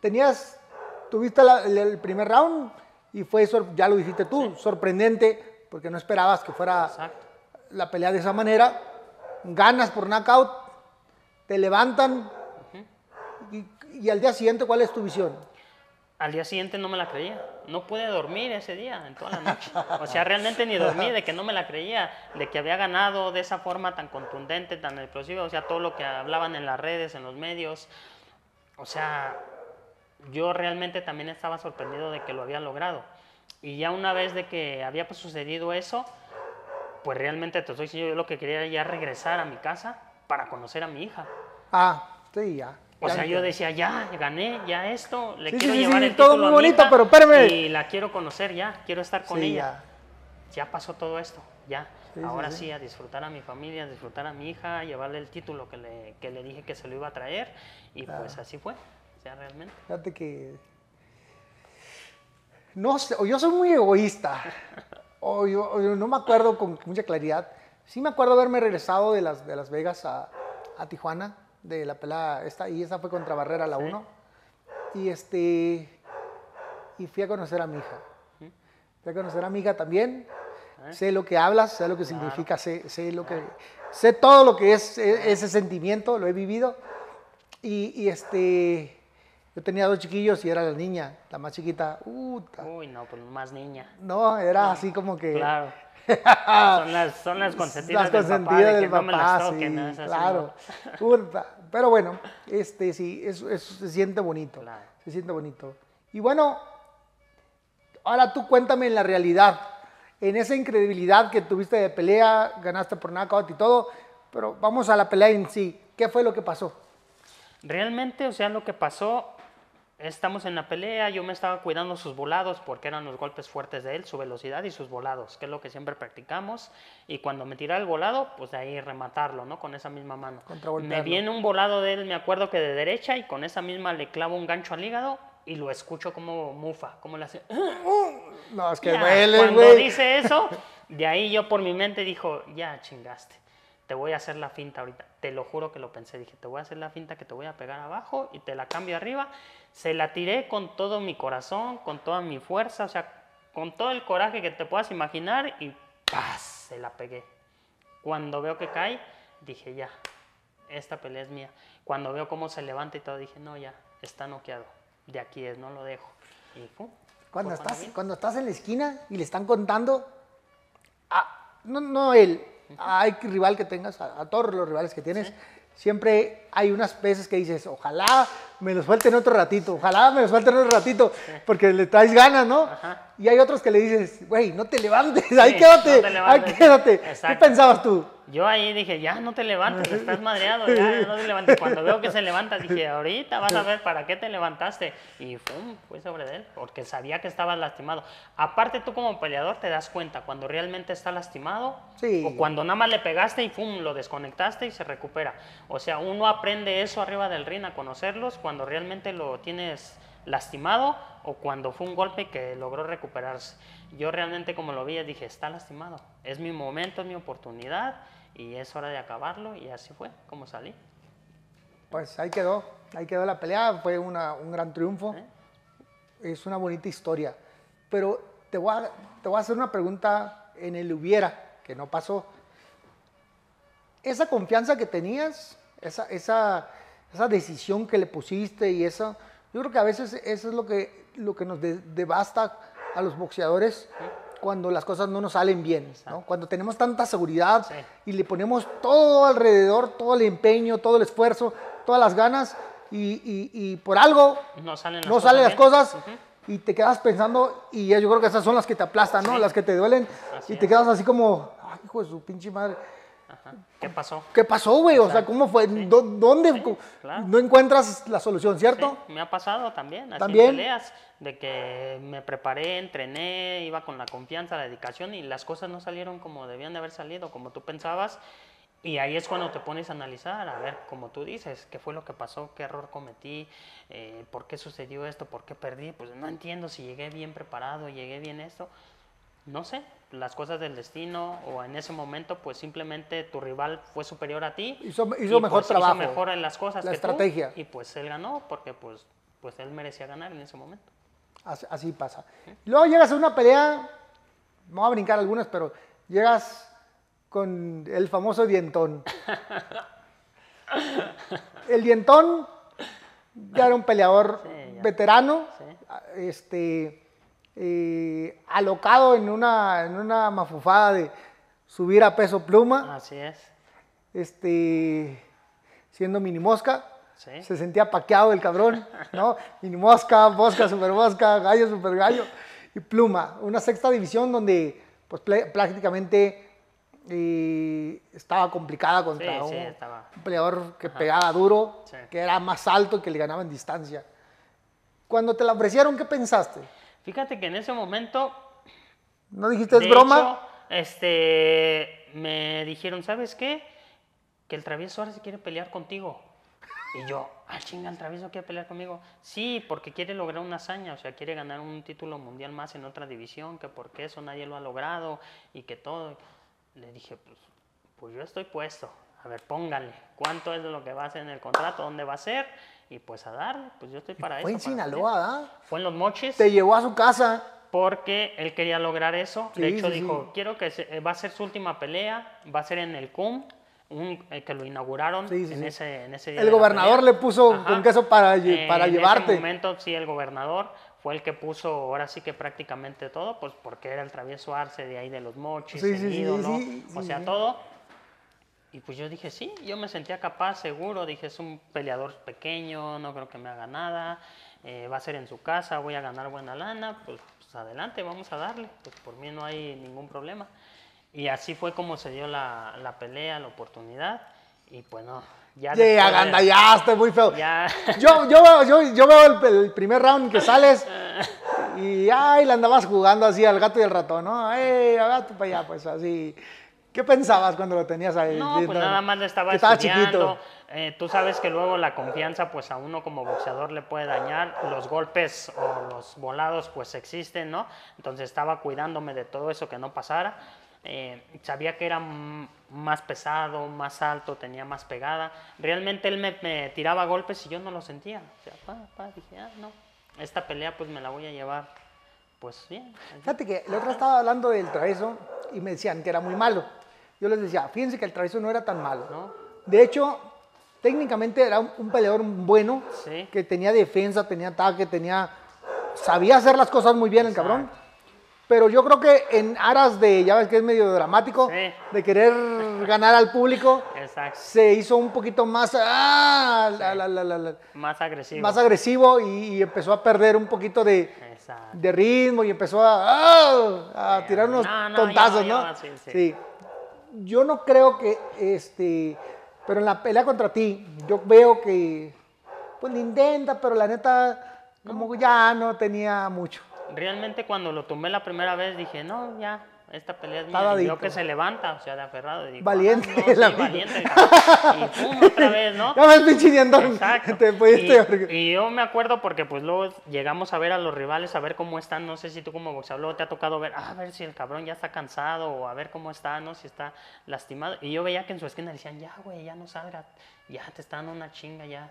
Tenías, tuviste la- el, el primer round y fue, ya lo dijiste tú, sorprendente, porque no esperabas que fuera Exacto. la pelea de esa manera. Ganas por knockout, te levantan y, y al día siguiente, ¿cuál es tu visión? Al día siguiente no me la creía. No pude dormir ese día, en toda la noche. O sea, realmente ni dormí de que no me la creía, de que había ganado de esa forma tan contundente, tan explosiva. O sea, todo lo que hablaban en las redes, en los medios. O sea, yo realmente también estaba sorprendido de que lo había logrado. Y ya una vez de que había pues, sucedido eso, pues realmente te estoy diciendo, yo lo que quería era ya regresar a mi casa para conocer a mi hija. Ah, sí, ya. O sea, yo decía, ya, gané, ya esto, le Sí, quiero sí, llevar sí, el todo título muy a mi bonito, hija pero espérame. Y la quiero conocer ya, quiero estar con ella. Ya. pasó todo esto, ya. Ahora sí. a disfrutar a mi familia, a disfrutar a mi hija, a llevarle el título que le, que le dije que se lo iba a traer. Y pues así fue, ya realmente. Fíjate que. No sé, o yo soy muy egoísta. O yo, o yo no me acuerdo con mucha claridad. Sí me acuerdo haberme regresado de Las, de las Vegas a, a Tijuana, de la pelada esta, y esa fue contra Barrera, la Sí. 1. Y este. Y fui a conocer a mi hija. Fui a conocer a mi hija también. ¿Eh? Sé lo que hablas, sé lo que significa, sé, sé lo que. Sé todo lo que es e- ese sentimiento, lo he vivido. Y, y, este, yo tenía dos chiquillos y era la niña, la más chiquita. Uy, no, pues más niña. No, era así como que. Claro. Son, las, son las consentidas, las del papá, de que del no me las papá, toquen. sí, claro. Pero bueno, este sí, eso, eso se siente bonito. Claro. Se siente bonito. Y bueno, ahora tú cuéntame en la realidad, en esa incredibilidad que tuviste de pelea, ganaste por knockout y todo, pero vamos a la pelea en sí. ¿Qué fue lo que pasó? Realmente, o sea, lo que pasó, estamos en la pelea, yo me estaba cuidando sus volados porque eran los golpes fuertes de él, su velocidad y sus volados, que es lo que siempre practicamos. Y cuando me tiraba el volado, pues de ahí rematarlo, ¿no? Con esa misma mano. Me viene un volado de él, me acuerdo que de derecha, y con esa misma le clavo un gancho al hígado y lo escucho como mufa, como le hace. No, es que Ya, duele, Cuando dice eso, de ahí yo por mi mente dijo, ya chingaste, te voy a hacer la finta ahorita. Te lo juro que lo pensé, dije, te voy a hacer la finta que te voy a pegar abajo y te la cambio arriba. Se la tiré con todo mi corazón, con toda mi fuerza, o sea, con todo el coraje que te puedas imaginar y ¡paz! Se la pegué. Cuando veo que cae, dije, ya, esta pelea es mía. Cuando veo cómo se levanta y todo, dije, no, ya, está noqueado. De aquí es, no lo dejo. Y pum. Cuando estás, cuando estás en la esquina y le están contando, a- no, no él, hay rival que tengas, a, a todos los rivales que tienes, siempre hay unas veces que dices, ojalá me los suelten otro ratito, ojalá me los suelten otro ratito, porque le traes ganas, ¿no? Ajá. Y hay otros que le dices, güey, no te levantes, ahí Sí, quédate, no te ahí levantes". quédate. ¿Qué Exacto. pensabas tú? Yo ahí dije, ya no te levantes, estás madreado, ya, no te levantes. Cuando veo que se levanta, dije, ahorita vas a ver para qué te levantaste. Y pum, fue sobre de él, porque sabía que estabas lastimado. Aparte, tú como peleador te das cuenta cuando realmente está lastimado Sí. o cuando nada más le pegaste y pum, lo desconectaste y se recupera. O sea, uno aprende eso arriba del ring a conocerlos cuando realmente lo tienes lastimado o cuando fue un golpe que logró recuperarse. Yo realmente como lo vi dije, está lastimado, es mi momento, es mi oportunidad y es hora de acabarlo y así fue como salí. Pues ahí quedó, ahí quedó la pelea, fue una- un gran triunfo. Es una bonita historia. Pero te voy, a, te voy a hacer una pregunta en el hubiera, que no pasó. Esa confianza que tenías, esa, esa, esa decisión que le pusiste y eso, yo creo que a veces eso es lo que, lo que nos de- devasta a los boxeadores cuando las cosas no nos salen bien, ¿no? Cuando tenemos tanta seguridad Sí. y le ponemos todo alrededor, todo el empeño, todo el esfuerzo, todas las ganas y, y- y por algo No salen las no cosas salen las y te quedas pensando y yo creo que esas son las que te aplastan, ¿no? Sí. Las que te duelen Así y te quedas así como, ay, hijo de su pinche madre. Ajá. ¿Qué pasó? ¿Qué pasó, güey? O sea, ¿cómo fue? ¿Dó- ¿Dónde? claro. No encuentras la solución, ¿cierto? Sí, me ha pasado también, así ¿También? peleas, de que me preparé, entrené, iba con la confianza, la dedicación y las cosas no salieron como debían de haber salido, como tú pensabas. Y ahí es cuando te pones a analizar, a ver, como tú dices, qué fue lo que pasó, qué error cometí, eh, por qué sucedió esto, por qué perdí. Pues no entiendo si llegué bien preparado, llegué bien esto. No sé, las cosas del destino o en ese momento pues simplemente tu rival fue superior a ti. Hizo- hizo y, mejor pues, trabajo, Hizo mejor en las cosas la que tú, estrategia. y pues él ganó porque pues, pues él merecía ganar en ese momento. Así, así pasa. Luego llegas a una pelea, me voy a brincar algunas, pero llegas con el famoso dientón. El dientón ya era un peleador Sí, veterano, Sí. este, eh, alocado en una, en una mafufada de subir a peso pluma, Así es. este, siendo mini mosca. Sí. Se sentía paqueado el cabrón, ¿no? Mini mosca, mosca, super mosca, gallo, super gallo. y Pluma, una sexta división donde pues prácticamente eh, estaba complicada contra Sí, un, peleador que pegaba duro, que era más alto y que le ganaba en distancia. Cuando te la ofrecieron, ¿qué pensaste? Fíjate que en ese momento ¿No dijiste es broma? hecho, este, me dijeron, ¿sabes qué? Que el travieso ahora se quiere pelear contigo. Y yo, ah, chinga, el travieso quiere pelear conmigo. Sí, porque quiere lograr una hazaña, o sea, quiere ganar un título mundial más en otra división, que porque eso nadie lo ha logrado y que todo. Le dije, pues, pues yo estoy puesto. A ver, póngale, ¿cuánto es lo que va a hacer en el contrato? ¿Dónde va a ser? Y pues a darle, pues yo estoy para Fue en eso. Sinaloa. ¿ah? Fue en los mochis Te llevó a su casa. porque él quería lograr eso. de Sí, hecho, sí, dijo, sí. quiero que se- eh, va a ser su última pelea, va a ser en el CUM, un- eh, que lo inauguraron Sí, sí, en, sí. Ese, en ese día El de gobernador le puso Ajá. con queso para, Eh, para en llevarte. ese momento, sí, el gobernador fue el que puso ahora sí que prácticamente todo, pues porque era el travieso Arce de ahí de los mochis, Sí, el sí, sí, ídolo, sí, o sea, todo. Y pues yo dije, sí, yo me sentía capaz, seguro. Dije, es un peleador pequeño, no creo que me haga nada. eh, va a ser en su casa, voy a ganar buena lana. Pues, pues adelante, vamos a darle. Pues por mí no hay ningún problema. Y así fue como se dio la, la pelea, la oportunidad. Y pues no, ya. Sí, agandallaste, muy feo. Ya. Yo, yo, yo, yo veo el, el primer round que sales y ay, le andabas jugando así al gato y al ratón, ¿no? ¡Ey, gato para allá! Pues así. ¿Qué pensabas cuando lo tenías ahí? No, pues nada más le estaba estaba chiquito. Eh, tú sabes que luego la confianza, pues a uno como boxeador le puede dañar. Los golpes o los volados, pues existen, ¿no? Entonces estaba cuidándome de todo eso que no pasara. Eh, sabía que era más pesado, más alto, tenía más pegada. Realmente él me, me tiraba golpes y yo no lo sentía. O sea, pa, pa, dije, ah, no. Esta pelea, pues me la voy a llevar, pues bien. así. Fíjate que el otro estaba hablando del travieso y me decían que era muy malo. Yo les decía, fíjense que el travieso no era tan malo. ¿No? De hecho, técnicamente era un, un peleador bueno, Sí. que tenía defensa, tenía ataque, tenía... Sabía hacer las cosas muy bien el Exacto. cabrón. Pero yo creo que en aras de, ya ves que es medio dramático, Sí. de querer ganar al público, Exacto. se hizo un poquito más, ah, la- la- la- la- la- Más agresivo. más agresivo y, y empezó a perder un poquito de, de ritmo y empezó a, ah, a tirar unos no, no, tontazos, yo- ¿no? yo, sí. Yo no creo que, este, pero en la pelea contra ti, yo veo que, pues le intenta, pero la neta, como ya no tenía mucho. Realmente cuando lo tomé la primera vez dije, no, ya, esta pelea es mía. Y que se levanta, o sea, de aferrado. Y digo, Valiente ah, no, el sí, valiente. Y pum, otra vez, ¿no? Ya ves, pinche dientón, Exacto. te Y, y yo me acuerdo porque pues luego llegamos a ver a los rivales, a ver cómo están, no sé si tú como boxeador luego te ha tocado ver, ah, a ver si el cabrón ya está cansado o a ver cómo está, no, si está lastimado. Y yo veía que en su esquina decían, ya, güey, ya no salgas, ya te está dando una chinga, ya.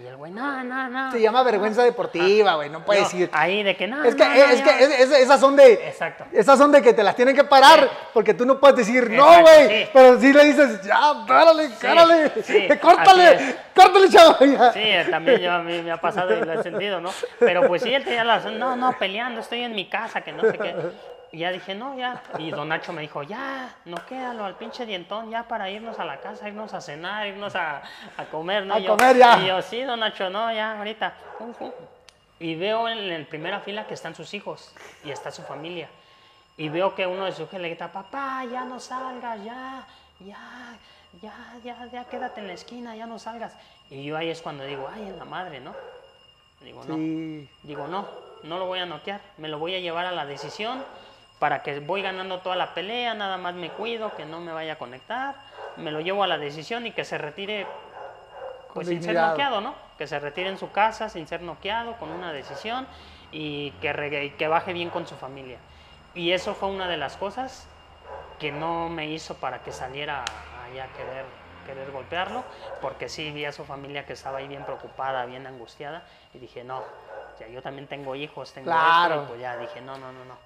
Y el güey, no, no, no. Se llama vergüenza deportiva, güey, no puedes Yo, decir. Ahí de que no. Es que, no, no, es, ya". que es- es- esas son de. Exacto. Esas son de que te las tienen que parar, Sí. porque tú no puedes decir, no, güey. sí. Pero si le dices, ya, párale, cárale, sí, córtale, córtale, chavo. ya. Sí, eh, también yo, a mí me ha pasado y lo he sentido, ¿no? Pero pues sí, él tenía la razón, no, no, peleando, estoy en mi casa, que no sé qué. Y ya dije, no, ya. Y don Nacho me dijo, ya, no quédalo al pinche dientón, ya para irnos a la casa, irnos a cenar, irnos a, a comer, ¿no? A Y yo- comer ya. Y yo, sí, don Nacho, no, ya, ahorita. Y veo en la primera fila que están sus hijos y está su familia. Y veo que uno de sus hijos le grita, papá, ya no salgas, ya, ya, ya, ya, ya, quédate en la esquina, ya no salgas. Y yo ahí es cuando digo, ay, en la madre, ¿no? Digo, no. Sí. Digo, no, no lo voy a noquear, me lo voy a llevar a la decisión para que voy ganando toda la pelea, nada más me cuido, que no me vaya a conectar, me lo llevo a la decisión y que se retire pues sin ser noqueado, ¿no? Que se retire en su casa sin ser noqueado, con una decisión y que, que baje bien con su familia. Y eso fue una de las cosas que no me hizo para que saliera allá a querer, querer golpearlo, porque sí vi a su familia que estaba ahí bien preocupada, bien angustiada, y dije, no, ya yo también tengo hijos, tengo Claro. esto, y pues ya dije, no, no, no, no.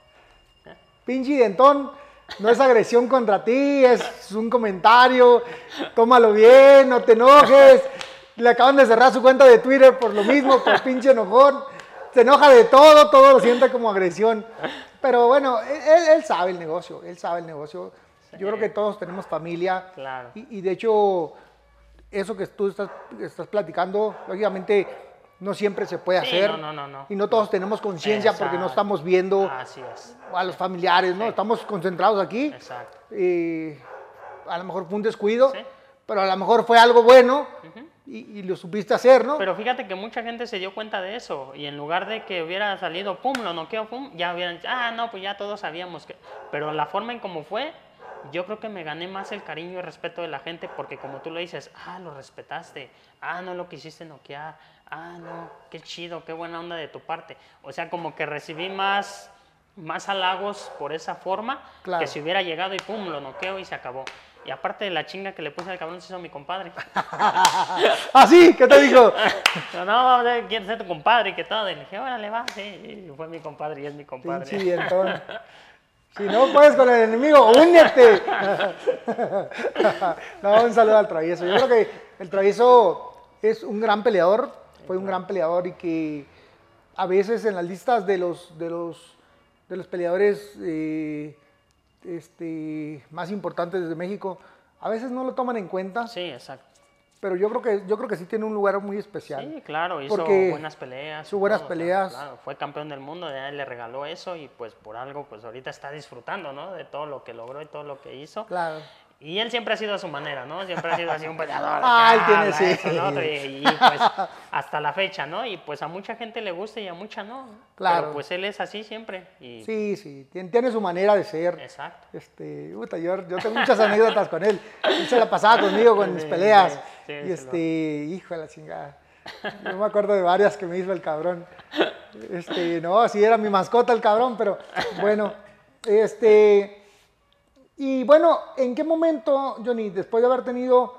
Pinche dientón, no es agresión contra ti, es un comentario, tómalo bien, no te enojes. Le acaban de cerrar su cuenta de Twitter por lo mismo, por pinche enojón. Se enoja de todo, todo lo siente como agresión. Pero bueno, él, él- él sabe el negocio, él sabe el negocio. Yo creo que todos tenemos familia. Claro. Y, y de hecho, eso que tú estás, estás platicando, lógicamente no siempre se puede hacer. no, no, no, no. Y no todos tenemos conciencia porque no estamos viendo Así es. a los familiares, ¿no? Sí. Estamos concentrados aquí. Exacto. y a lo mejor fue un descuido, Sí. pero a lo mejor fue algo bueno y, y lo supiste hacer, ¿no? Pero fíjate que mucha gente se dio cuenta de eso y en lugar de que hubiera salido, pum, lo noqueó, pum, ya hubieran ah, no, pues ya todos sabíamos que... Pero la forma en cómo fue, yo creo que me gané más el cariño y respeto de la gente porque como tú lo dices, ah, lo respetaste, ah, no lo quisiste noquear, ah, no, qué chido, qué buena onda de tu parte. O sea, como que recibí más, más halagos por esa forma Claro. que si hubiera llegado y pum, lo noqueo y se acabó. Y aparte de la chinga que le puse al cabrón, se hizo mi compadre. ¿Ah, sí? ¿Qué te dijo? No, quiero ser tu compadre y que todo. Y le dije, órale, va, sí. Y fue mi compadre y es mi compadre. Pinche dientón. Si no puedes con el enemigo, únete. no, un saludo al travieso. Yo creo que el travieso es un gran peleador, fue un gran peleador y que a veces en las listas de los, de los, de los peleadores eh, este, más importantes de México, a veces no lo toman en cuenta, Sí, exacto. pero yo creo que, yo creo que sí tiene un lugar muy especial. Sí, claro, hizo buenas peleas. hizo buenas todo, peleas. Claro, fue campeón del mundo, ya le regaló eso y pues por algo, pues ahorita está disfrutando, ¿no? De todo lo que logró y todo lo que hizo. Claro. Y él siempre ha sido a su manera, ¿no? Siempre ha sido así un peleador. Ah, él tiene, sí. eso, lo y, y, pues hasta la fecha, ¿no? Y pues a mucha gente le gusta y a mucha no. Claro. Pero pues él es así siempre. Y, Sí, sí, tiene, tiene su manera de ser. Exacto. Este, puta, yo, yo tengo muchas anécdotas con él. Él se la pasaba conmigo con mis peleas. sí, sí, y este, hijo de la chingada. Yo me acuerdo de varias que me hizo el cabrón. Este, no, sí era mi mascota el cabrón, pero bueno, este, y bueno, ¿en qué momento, Johnny, después de haber tenido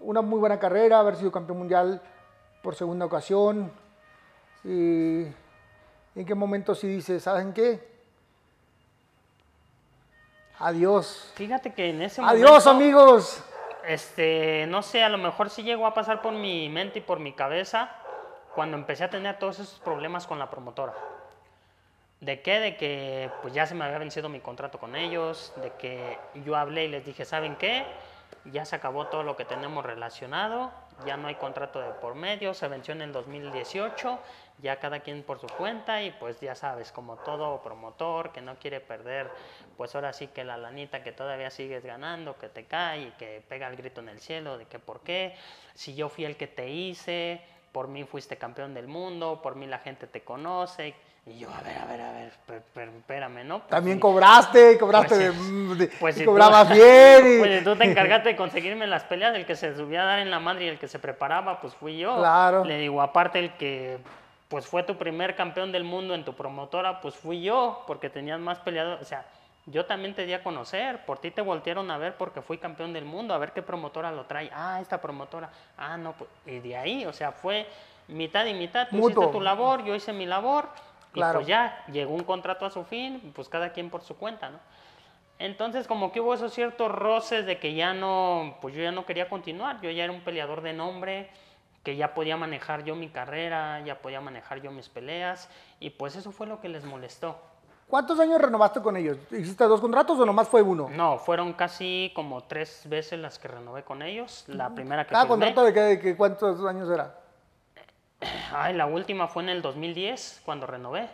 una muy buena carrera, haber sido campeón mundial por segunda ocasión, y en qué momento sí dices, ¿saben qué? Adiós. Fíjate que en ese Adiós, momento, amigos. Este, no sé, a lo mejor sí llegó a pasar por mi mente y por mi cabeza cuando empecé a tener todos esos problemas con la promotora. ¿De qué? De que pues ya se me había vencido mi contrato con ellos, de que yo hablé y les dije, ¿saben qué? Ya se acabó todo lo que tenemos relacionado, ya no hay contrato de por medio, se venció en el 2018, ya cada quien por su cuenta y pues ya sabes, como todo promotor que no quiere perder, pues ahora sí que la lanita que todavía sigues ganando, que te cae y que pega el grito en el cielo de que por qué, si yo fui el que te hice, por mí fuiste campeón del mundo, por mí la gente te conoce. Y yo, a ver, a ver, a ver, per- per- espérame, ¿no? Pues También sí. cobraste, cobraste Pues de, sí. mm, de- Pues y si tú- cobrabas bien. y- Pues si tú te encargaste de conseguirme las peleas, el que se subía a dar en la madre y el que se preparaba, pues fui yo. Claro. Le digo, aparte el que pues fue tu primer campeón del mundo en tu promotora, pues fui yo, porque tenías más peleadores. O sea, yo también te di a conocer, por ti te voltearon a ver porque fui campeón del mundo, a ver qué promotora lo trae. Ah, esta promotora. Ah, no, pues, y de ahí, o sea, fue mitad y mitad. Tú hiciste tu labor, yo hice mi labor. Claro. Y pues ya, llegó un contrato a su fin, pues cada quien por su cuenta, ¿no? Entonces como que hubo esos ciertos roces de que ya no, pues yo ya no quería continuar, yo ya era un peleador de nombre, que ya podía manejar yo mi carrera, ya podía manejar yo mis peleas, y pues eso fue lo que les molestó. ¿Cuántos años renovaste con ellos? ¿Hiciste dos contratos o nomás fue uno? No, fueron casi como tres veces las que renové con ellos, la primera que ¿Cada firmé, contrato de qué, de qué- cuántos años era? ay, la última fue en el 2010, cuando renové,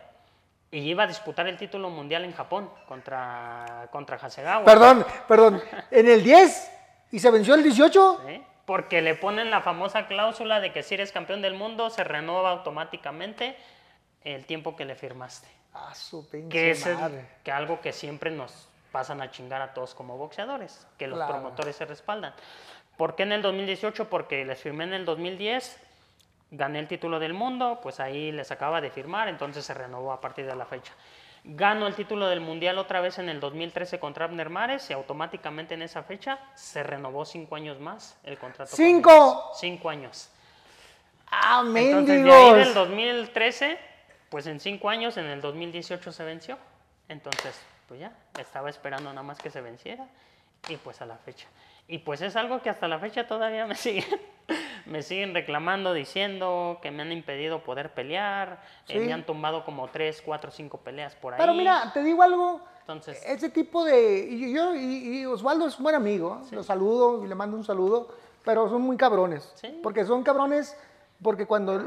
y iba a disputar el título mundial en Japón contra, contra Hasegawa. Perdón, perdón. ¿En el 10? ¿Y se venció el 18? ¿eh? Porque le ponen la famosa cláusula de que si eres campeón del mundo se renueva automáticamente el tiempo que le firmaste. Ah, su pinche Que es el- madre. que algo que siempre nos pasan a chingar a todos como boxeadores, que los Claro. promotores se respaldan. ¿Por qué en el 2018? Porque les firmé en el 2010, gané el título del mundo, pues ahí les acaba de firmar, entonces se renovó a partir de la fecha. Gano el título del mundial otra vez en el 2013 contra Abner Mares y automáticamente en esa fecha se renovó cinco años más el contrato. con ¿Cinco? Cinco años. Ah, Entonces, de ahí del mendigos. 2013, pues en cinco años, en el 2018 se venció. Entonces, pues ya, estaba esperando nada más que se venciera y pues a la fecha. Y pues es algo que hasta la fecha todavía me siguen, me siguen reclamando, diciendo que me han impedido poder pelear, eh, Sí. me han tumbado como tres, cuatro, cinco peleas por ahí. Pero mira, te digo algo. Entonces- ese tipo de. Y yo y, y Osvaldo es un buen amigo. ¿eh? Lo saludo y le mando un saludo. Pero son muy cabrones. Sí. Porque son cabrones porque cuando,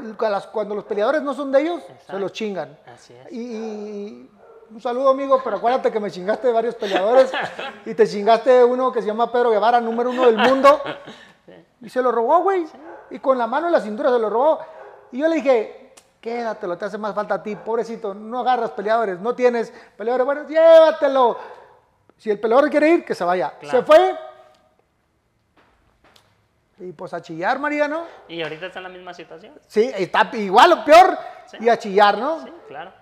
cuando los peleadores no son de ellos, se los chingan. Así es. Y, y un saludo, amigo, pero acuérdate que me chingaste de varios peleadores y te chingaste de uno que se llama Pedro Guevara, número uno del mundo. Y se lo robó, güey. Y con la mano en la cintura se lo robó. Y yo le dije, quédatelo, te hace más falta a ti, pobrecito. No agarras peleadores, no tienes peleadores. Bueno, llévatelo. Si el peleador quiere ir, que se vaya. Claro. Se fue. Y pues a chillar, Mariano. Y ahorita está en la misma situación. Sí, está igual o peor. Sí. Y a chillar, ¿no? Sí, claro.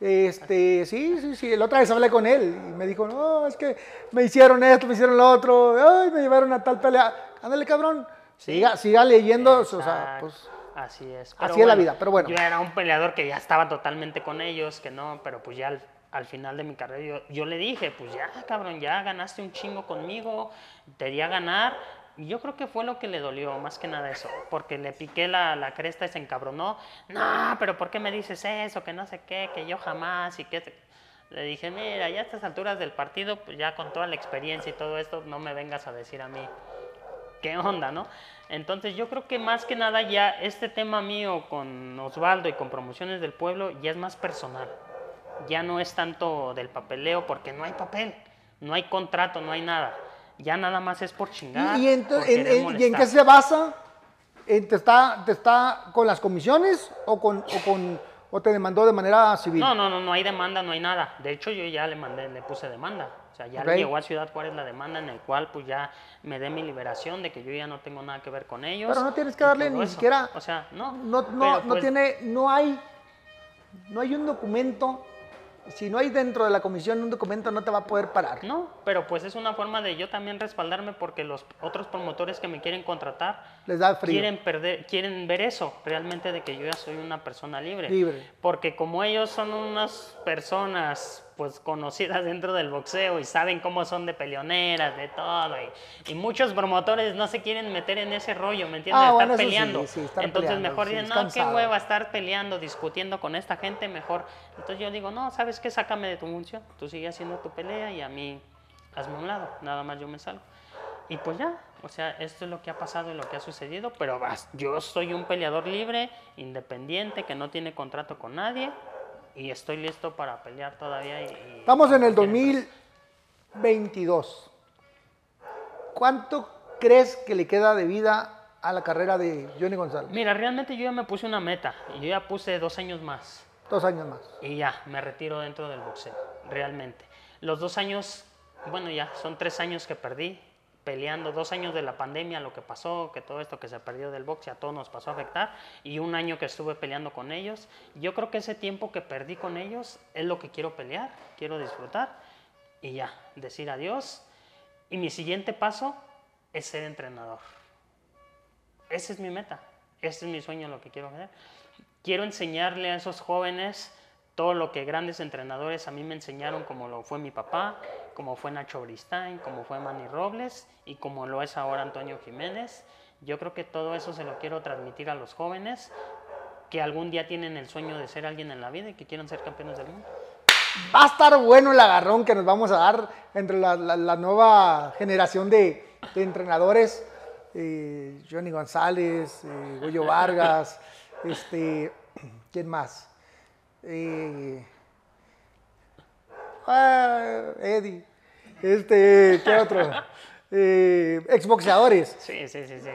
Este, sí, sí, sí. La otra vez hablé con él y me dijo, no, es que me hicieron esto, me hicieron lo otro, ay, me llevaron a tal pelea. Ándale, cabrón. Siga, siga leyendo, o sea, Exacto. pues. Así es. así es la vida, pero bueno. Yo era un peleador que ya estaba totalmente con ellos, que no, pero pues ya al, al final de mi carrera yo, yo le dije, pues ya, cabrón, ya ganaste un chingo conmigo, te di a ganar. Y yo creo que fue lo que le dolió, más que nada eso, porque le piqué la, la cresta y se encabronó. No, pero ¿por qué me dices eso? Que no sé qué, que yo jamás y que... te-". Le dije, mira, ya a estas alturas del partido, pues ya con toda la experiencia y todo esto, no me vengas a decir a mí qué onda, ¿no? Entonces yo creo que más que nada ya este tema mío con Osvaldo y con Promociones del Pueblo ya es más personal. Ya no es tanto del papeleo porque no hay papel, no hay contrato, no hay nada. Ya nada más es por chingar. ¿Y, y ento- por en, querer en- ¿y en qué se basa? ¿En- ¿Te está, ¿Te está con las comisiones o, con, o, con, o te demandó de manera civil? No, no, no, no hay demanda, no hay nada. De hecho, yo ya le mandé, le puse demanda. O sea, ya Ok. llegó a Ciudad Juárez la demanda en el cual pues ya me dé mi liberación de que yo ya no tengo nada que ver con ellos. Pero no tienes que darle ni eso. siquiera- O sea, no. No, no, no pues, tiene, no hay, no hay un documento. Si no hay dentro de la comisión un documento, no te va a poder parar. No, pero pues es una forma de yo también respaldarme porque los otros promotores que me quieren contratar Les da frío. quieren perder, quieren ver eso realmente de que yo ya soy una persona libre. Libre. Porque como ellos son unas personas pues conocidas dentro del boxeo y saben cómo son de peleoneras, de todo, y, y muchos promotores no se quieren meter en ese rollo, ¿me entiendes? Ah, de bueno, estar eso sí, peleando. sí, estar Entonces peleando, mejor sí, dicen, no, qué cansado. hueva estar peleando, discutiendo con esta gente, mejor. Entonces yo digo, no, ¿sabes qué? Sácame de tu función. Tú sigue haciendo tu pelea y a mí hazme un lado, nada más yo me salgo. Y pues ya, o sea, esto es lo que ha pasado y lo que ha sucedido, pero vas, yo soy un peleador libre, independiente, que no tiene contrato con nadie y estoy listo para pelear todavía. Y, Estamos en el cuando quieran. 2022. ¿Cuánto crees que le queda de vida a la carrera de Johnny González? Mira, realmente yo ya me puse una meta y yo ya puse dos años más. Dos años más. y ya, me retiro dentro del boxeo, realmente. Los dos años, bueno, ya son tres años que perdí peleando, dos años de la pandemia, lo que pasó, que todo esto que se perdió del boxeo, a todos nos pasó a afectar, y un año que estuve peleando con ellos. Yo creo que ese tiempo que perdí con ellos es lo que quiero pelear, quiero disfrutar, y ya, decir adiós. Y mi siguiente paso es ser entrenador. Esa es mi meta, ese es mi sueño, lo que quiero hacer. Quiero enseñarle a esos jóvenes todo lo que grandes entrenadores a mí me enseñaron, como lo fue mi papá, como fue Nacho Bristain, como fue Manny Robles y como lo es ahora Antonio Jiménez. Yo creo que todo eso se lo quiero transmitir a los jóvenes que algún día tienen el sueño de ser alguien en la vida y que quieren ser campeones del mundo. Va a estar bueno el agarrón que nos vamos a dar entre la, la- la nueva generación de, de entrenadores. eh, Johnny González, eh, Goyo Vargas, este, ¿quién más? Eh, ah, Eddie. Este, ¿qué otro? Eh, exboxeadores, Sí, sí, sí, sí.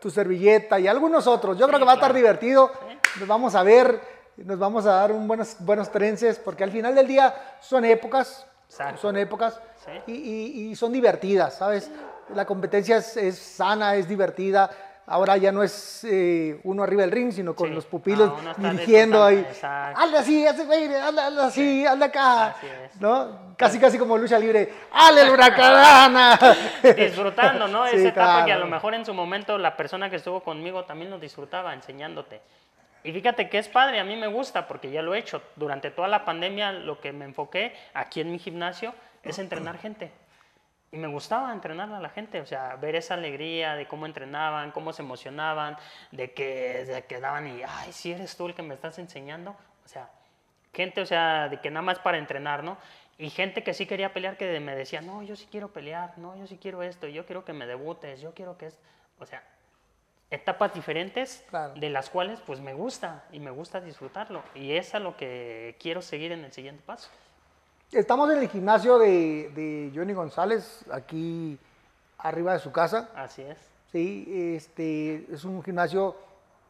tu servilleta y algunos otros. Yo creo que va a estar divertido. Nos vamos a ver, nos vamos a dar un buenos, buenos trences, porque al final del día son épocas, Exacto. son épocas Sí. y, y- y son divertidas, ¿sabes? La competencia es, es sana, es divertida. Ahora ya no es eh, uno arriba del ring, sino con Sí. los pupilos Ah, dirigiendo ahí. Hazle así, hazle, hazle, así, hazle acá. Así es. ¿No? Casi, casi como lucha libre. ¡Hazle el huracán! disfrutando, ¿no? Sí, Esa etapa que a lo mejor en su momento la persona que estuvo conmigo también lo disfrutaba enseñándote. Y fíjate que es padre, a mí me gusta porque ya lo he hecho. Durante toda la pandemia lo que me enfoqué aquí en mi gimnasio es entrenar gente. Y me gustaba entrenar a la gente, o sea, ver esa alegría de cómo entrenaban, cómo se emocionaban, de que se quedaban y, ay, si eres tú el que me estás enseñando. O sea, gente, o sea, de que nada más para entrenar, ¿no? Y gente que sí quería pelear, que me decía, no, yo sí quiero pelear, no, yo sí quiero esto, yo quiero que me debutes, yo quiero que es, o sea, etapas diferentes Claro. de las cuales pues me gusta y me gusta disfrutarlo y es a lo que quiero seguir en el siguiente paso. Estamos en el gimnasio de, de Johnny González, aquí arriba de su casa. Así es. Sí, este, es un gimnasio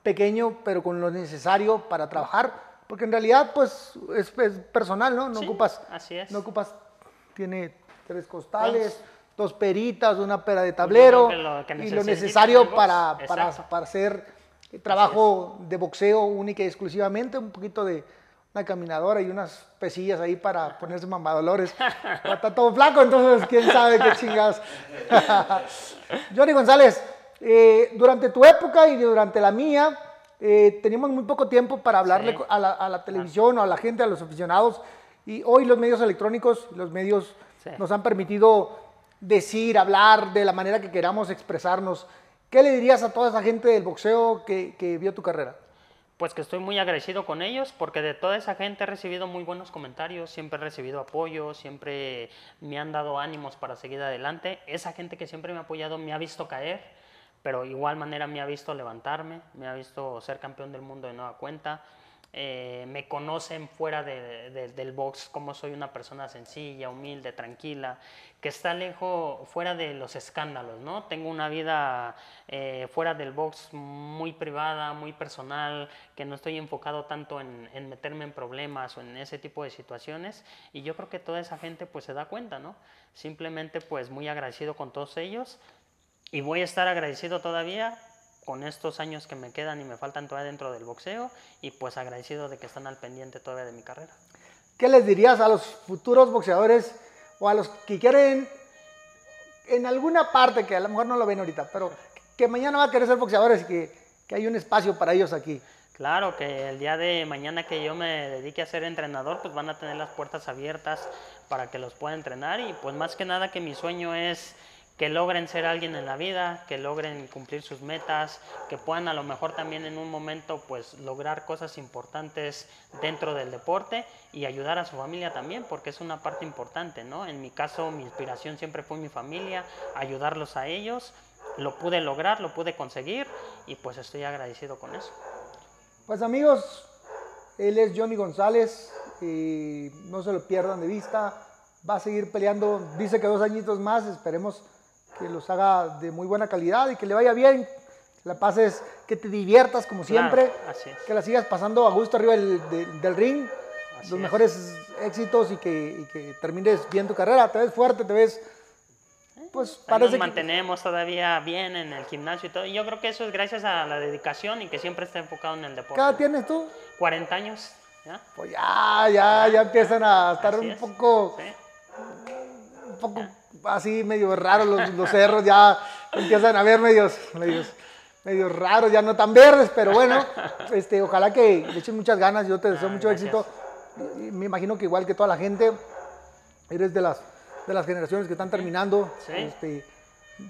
pequeño, pero con lo necesario para trabajar, porque en realidad, pues, es, es personal, ¿no? No Sí, ocupas, así es. no ocupas, tiene tres costales, Dos. dos peritas, una pera de tablero, que lo que y lo necesario para, para, para hacer trabajo de boxeo única y exclusivamente, un poquito de una caminadora y unas pesillas ahí para ponerse mamadolores. Está todo flaco, entonces quién sabe qué chingados. Johnny González, eh, durante tu época y durante la mía, eh, teníamos muy poco tiempo para hablarle Sí. a, la, a la televisión o a la gente, a los aficionados. Y hoy los medios electrónicos, los medios Sí. nos han permitido decir, hablar de la manera que queramos expresarnos. ¿Qué le dirías a toda esa gente del boxeo que, que vio tu carrera? Pues que estoy muy agradecido con ellos porque de toda esa gente he recibido muy buenos comentarios, siempre he recibido apoyo, siempre me han dado ánimos para seguir adelante. Esa gente que siempre me ha apoyado me ha visto caer, pero igual manera me ha visto levantarme, me ha visto ser campeón del mundo de nueva cuenta. Eh, me conocen fuera de- de- del box como soy una persona sencilla, humilde, tranquila, que está lejos, fuera de los escándalos, ¿no? Tengo una vida eh, fuera del box muy privada, muy personal, que no estoy enfocado tanto en, en meterme en problemas o en ese tipo de situaciones y yo creo que toda esa gente pues se da cuenta, ¿no? Simplemente pues muy agradecido con todos ellos y voy a estar agradecido todavía con estos años que me quedan y me faltan todavía dentro del boxeo y pues agradecido de que están al pendiente todavía de mi carrera. ¿Qué les dirías a los futuros boxeadores o a los que quieren en alguna parte, que a lo mejor no lo ven ahorita, pero que mañana va a querer ser boxeadores y que, que hay un espacio para ellos aquí? Claro que el día de mañana que yo me dedique a ser entrenador, pues van a tener las puertas abiertas para que los pueda entrenar y pues más que nada que mi sueño es que logren ser alguien en la vida, que logren cumplir sus metas, que puedan a lo mejor también en un momento pues lograr cosas importantes dentro del deporte y ayudar a su familia también, porque es una parte importante, ¿no? En mi caso mi inspiración siempre fue mi familia, ayudarlos a ellos, lo pude lograr, lo pude conseguir y pues estoy agradecido con eso. Pues amigos, él es Johnny González, y no se lo pierdan de vista, va a seguir peleando, dice que dos añitos más, esperemos que los haga de muy buena calidad y que le vaya bien, que la pases, que te diviertas como Claro, siempre, así es. que la sigas pasando a gusto arriba del, de- del ring, Así los es. mejores éxitos y que, y que termines bien tu carrera, te ves fuerte, te ves, pues parece nos que... mantenemos todavía bien en el gimnasio y todo. Y yo creo que eso es gracias a la dedicación y que siempre está enfocado en el deporte. ¿Qué edad tienes tú? 40 años, ¿ya? Pues ya, ya, ya empiezan a estar Así un es. poco... Sí. un poco así medio raros los, los cerros, ya empiezan a ver medios, medios, medios raros, ya no tan verdes, pero bueno, este, ojalá que le echen muchas ganas, yo te deseo Ah, mucho gracias. éxito. Me imagino que igual que toda la gente, eres de las, de las generaciones que están terminando, Sí. este,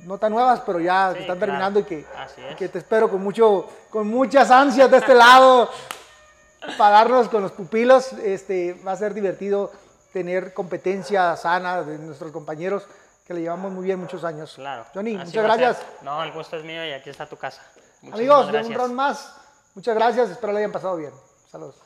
no tan nuevas, pero ya Sí, que están claro. terminando y que, y que te espero con mucho, con muchas ansias de este lado para darnos con los pupilos. Este, va a ser divertido tener competencia sana de nuestros compañeros que le llevamos muy bien muchos años. Claro. Johnny, así muchas gracias. No, el gusto es mío y aquí está tu casa. Muchísimas Amigos, de un round más, muchas gracias. Espero le hayan pasado bien. Saludos.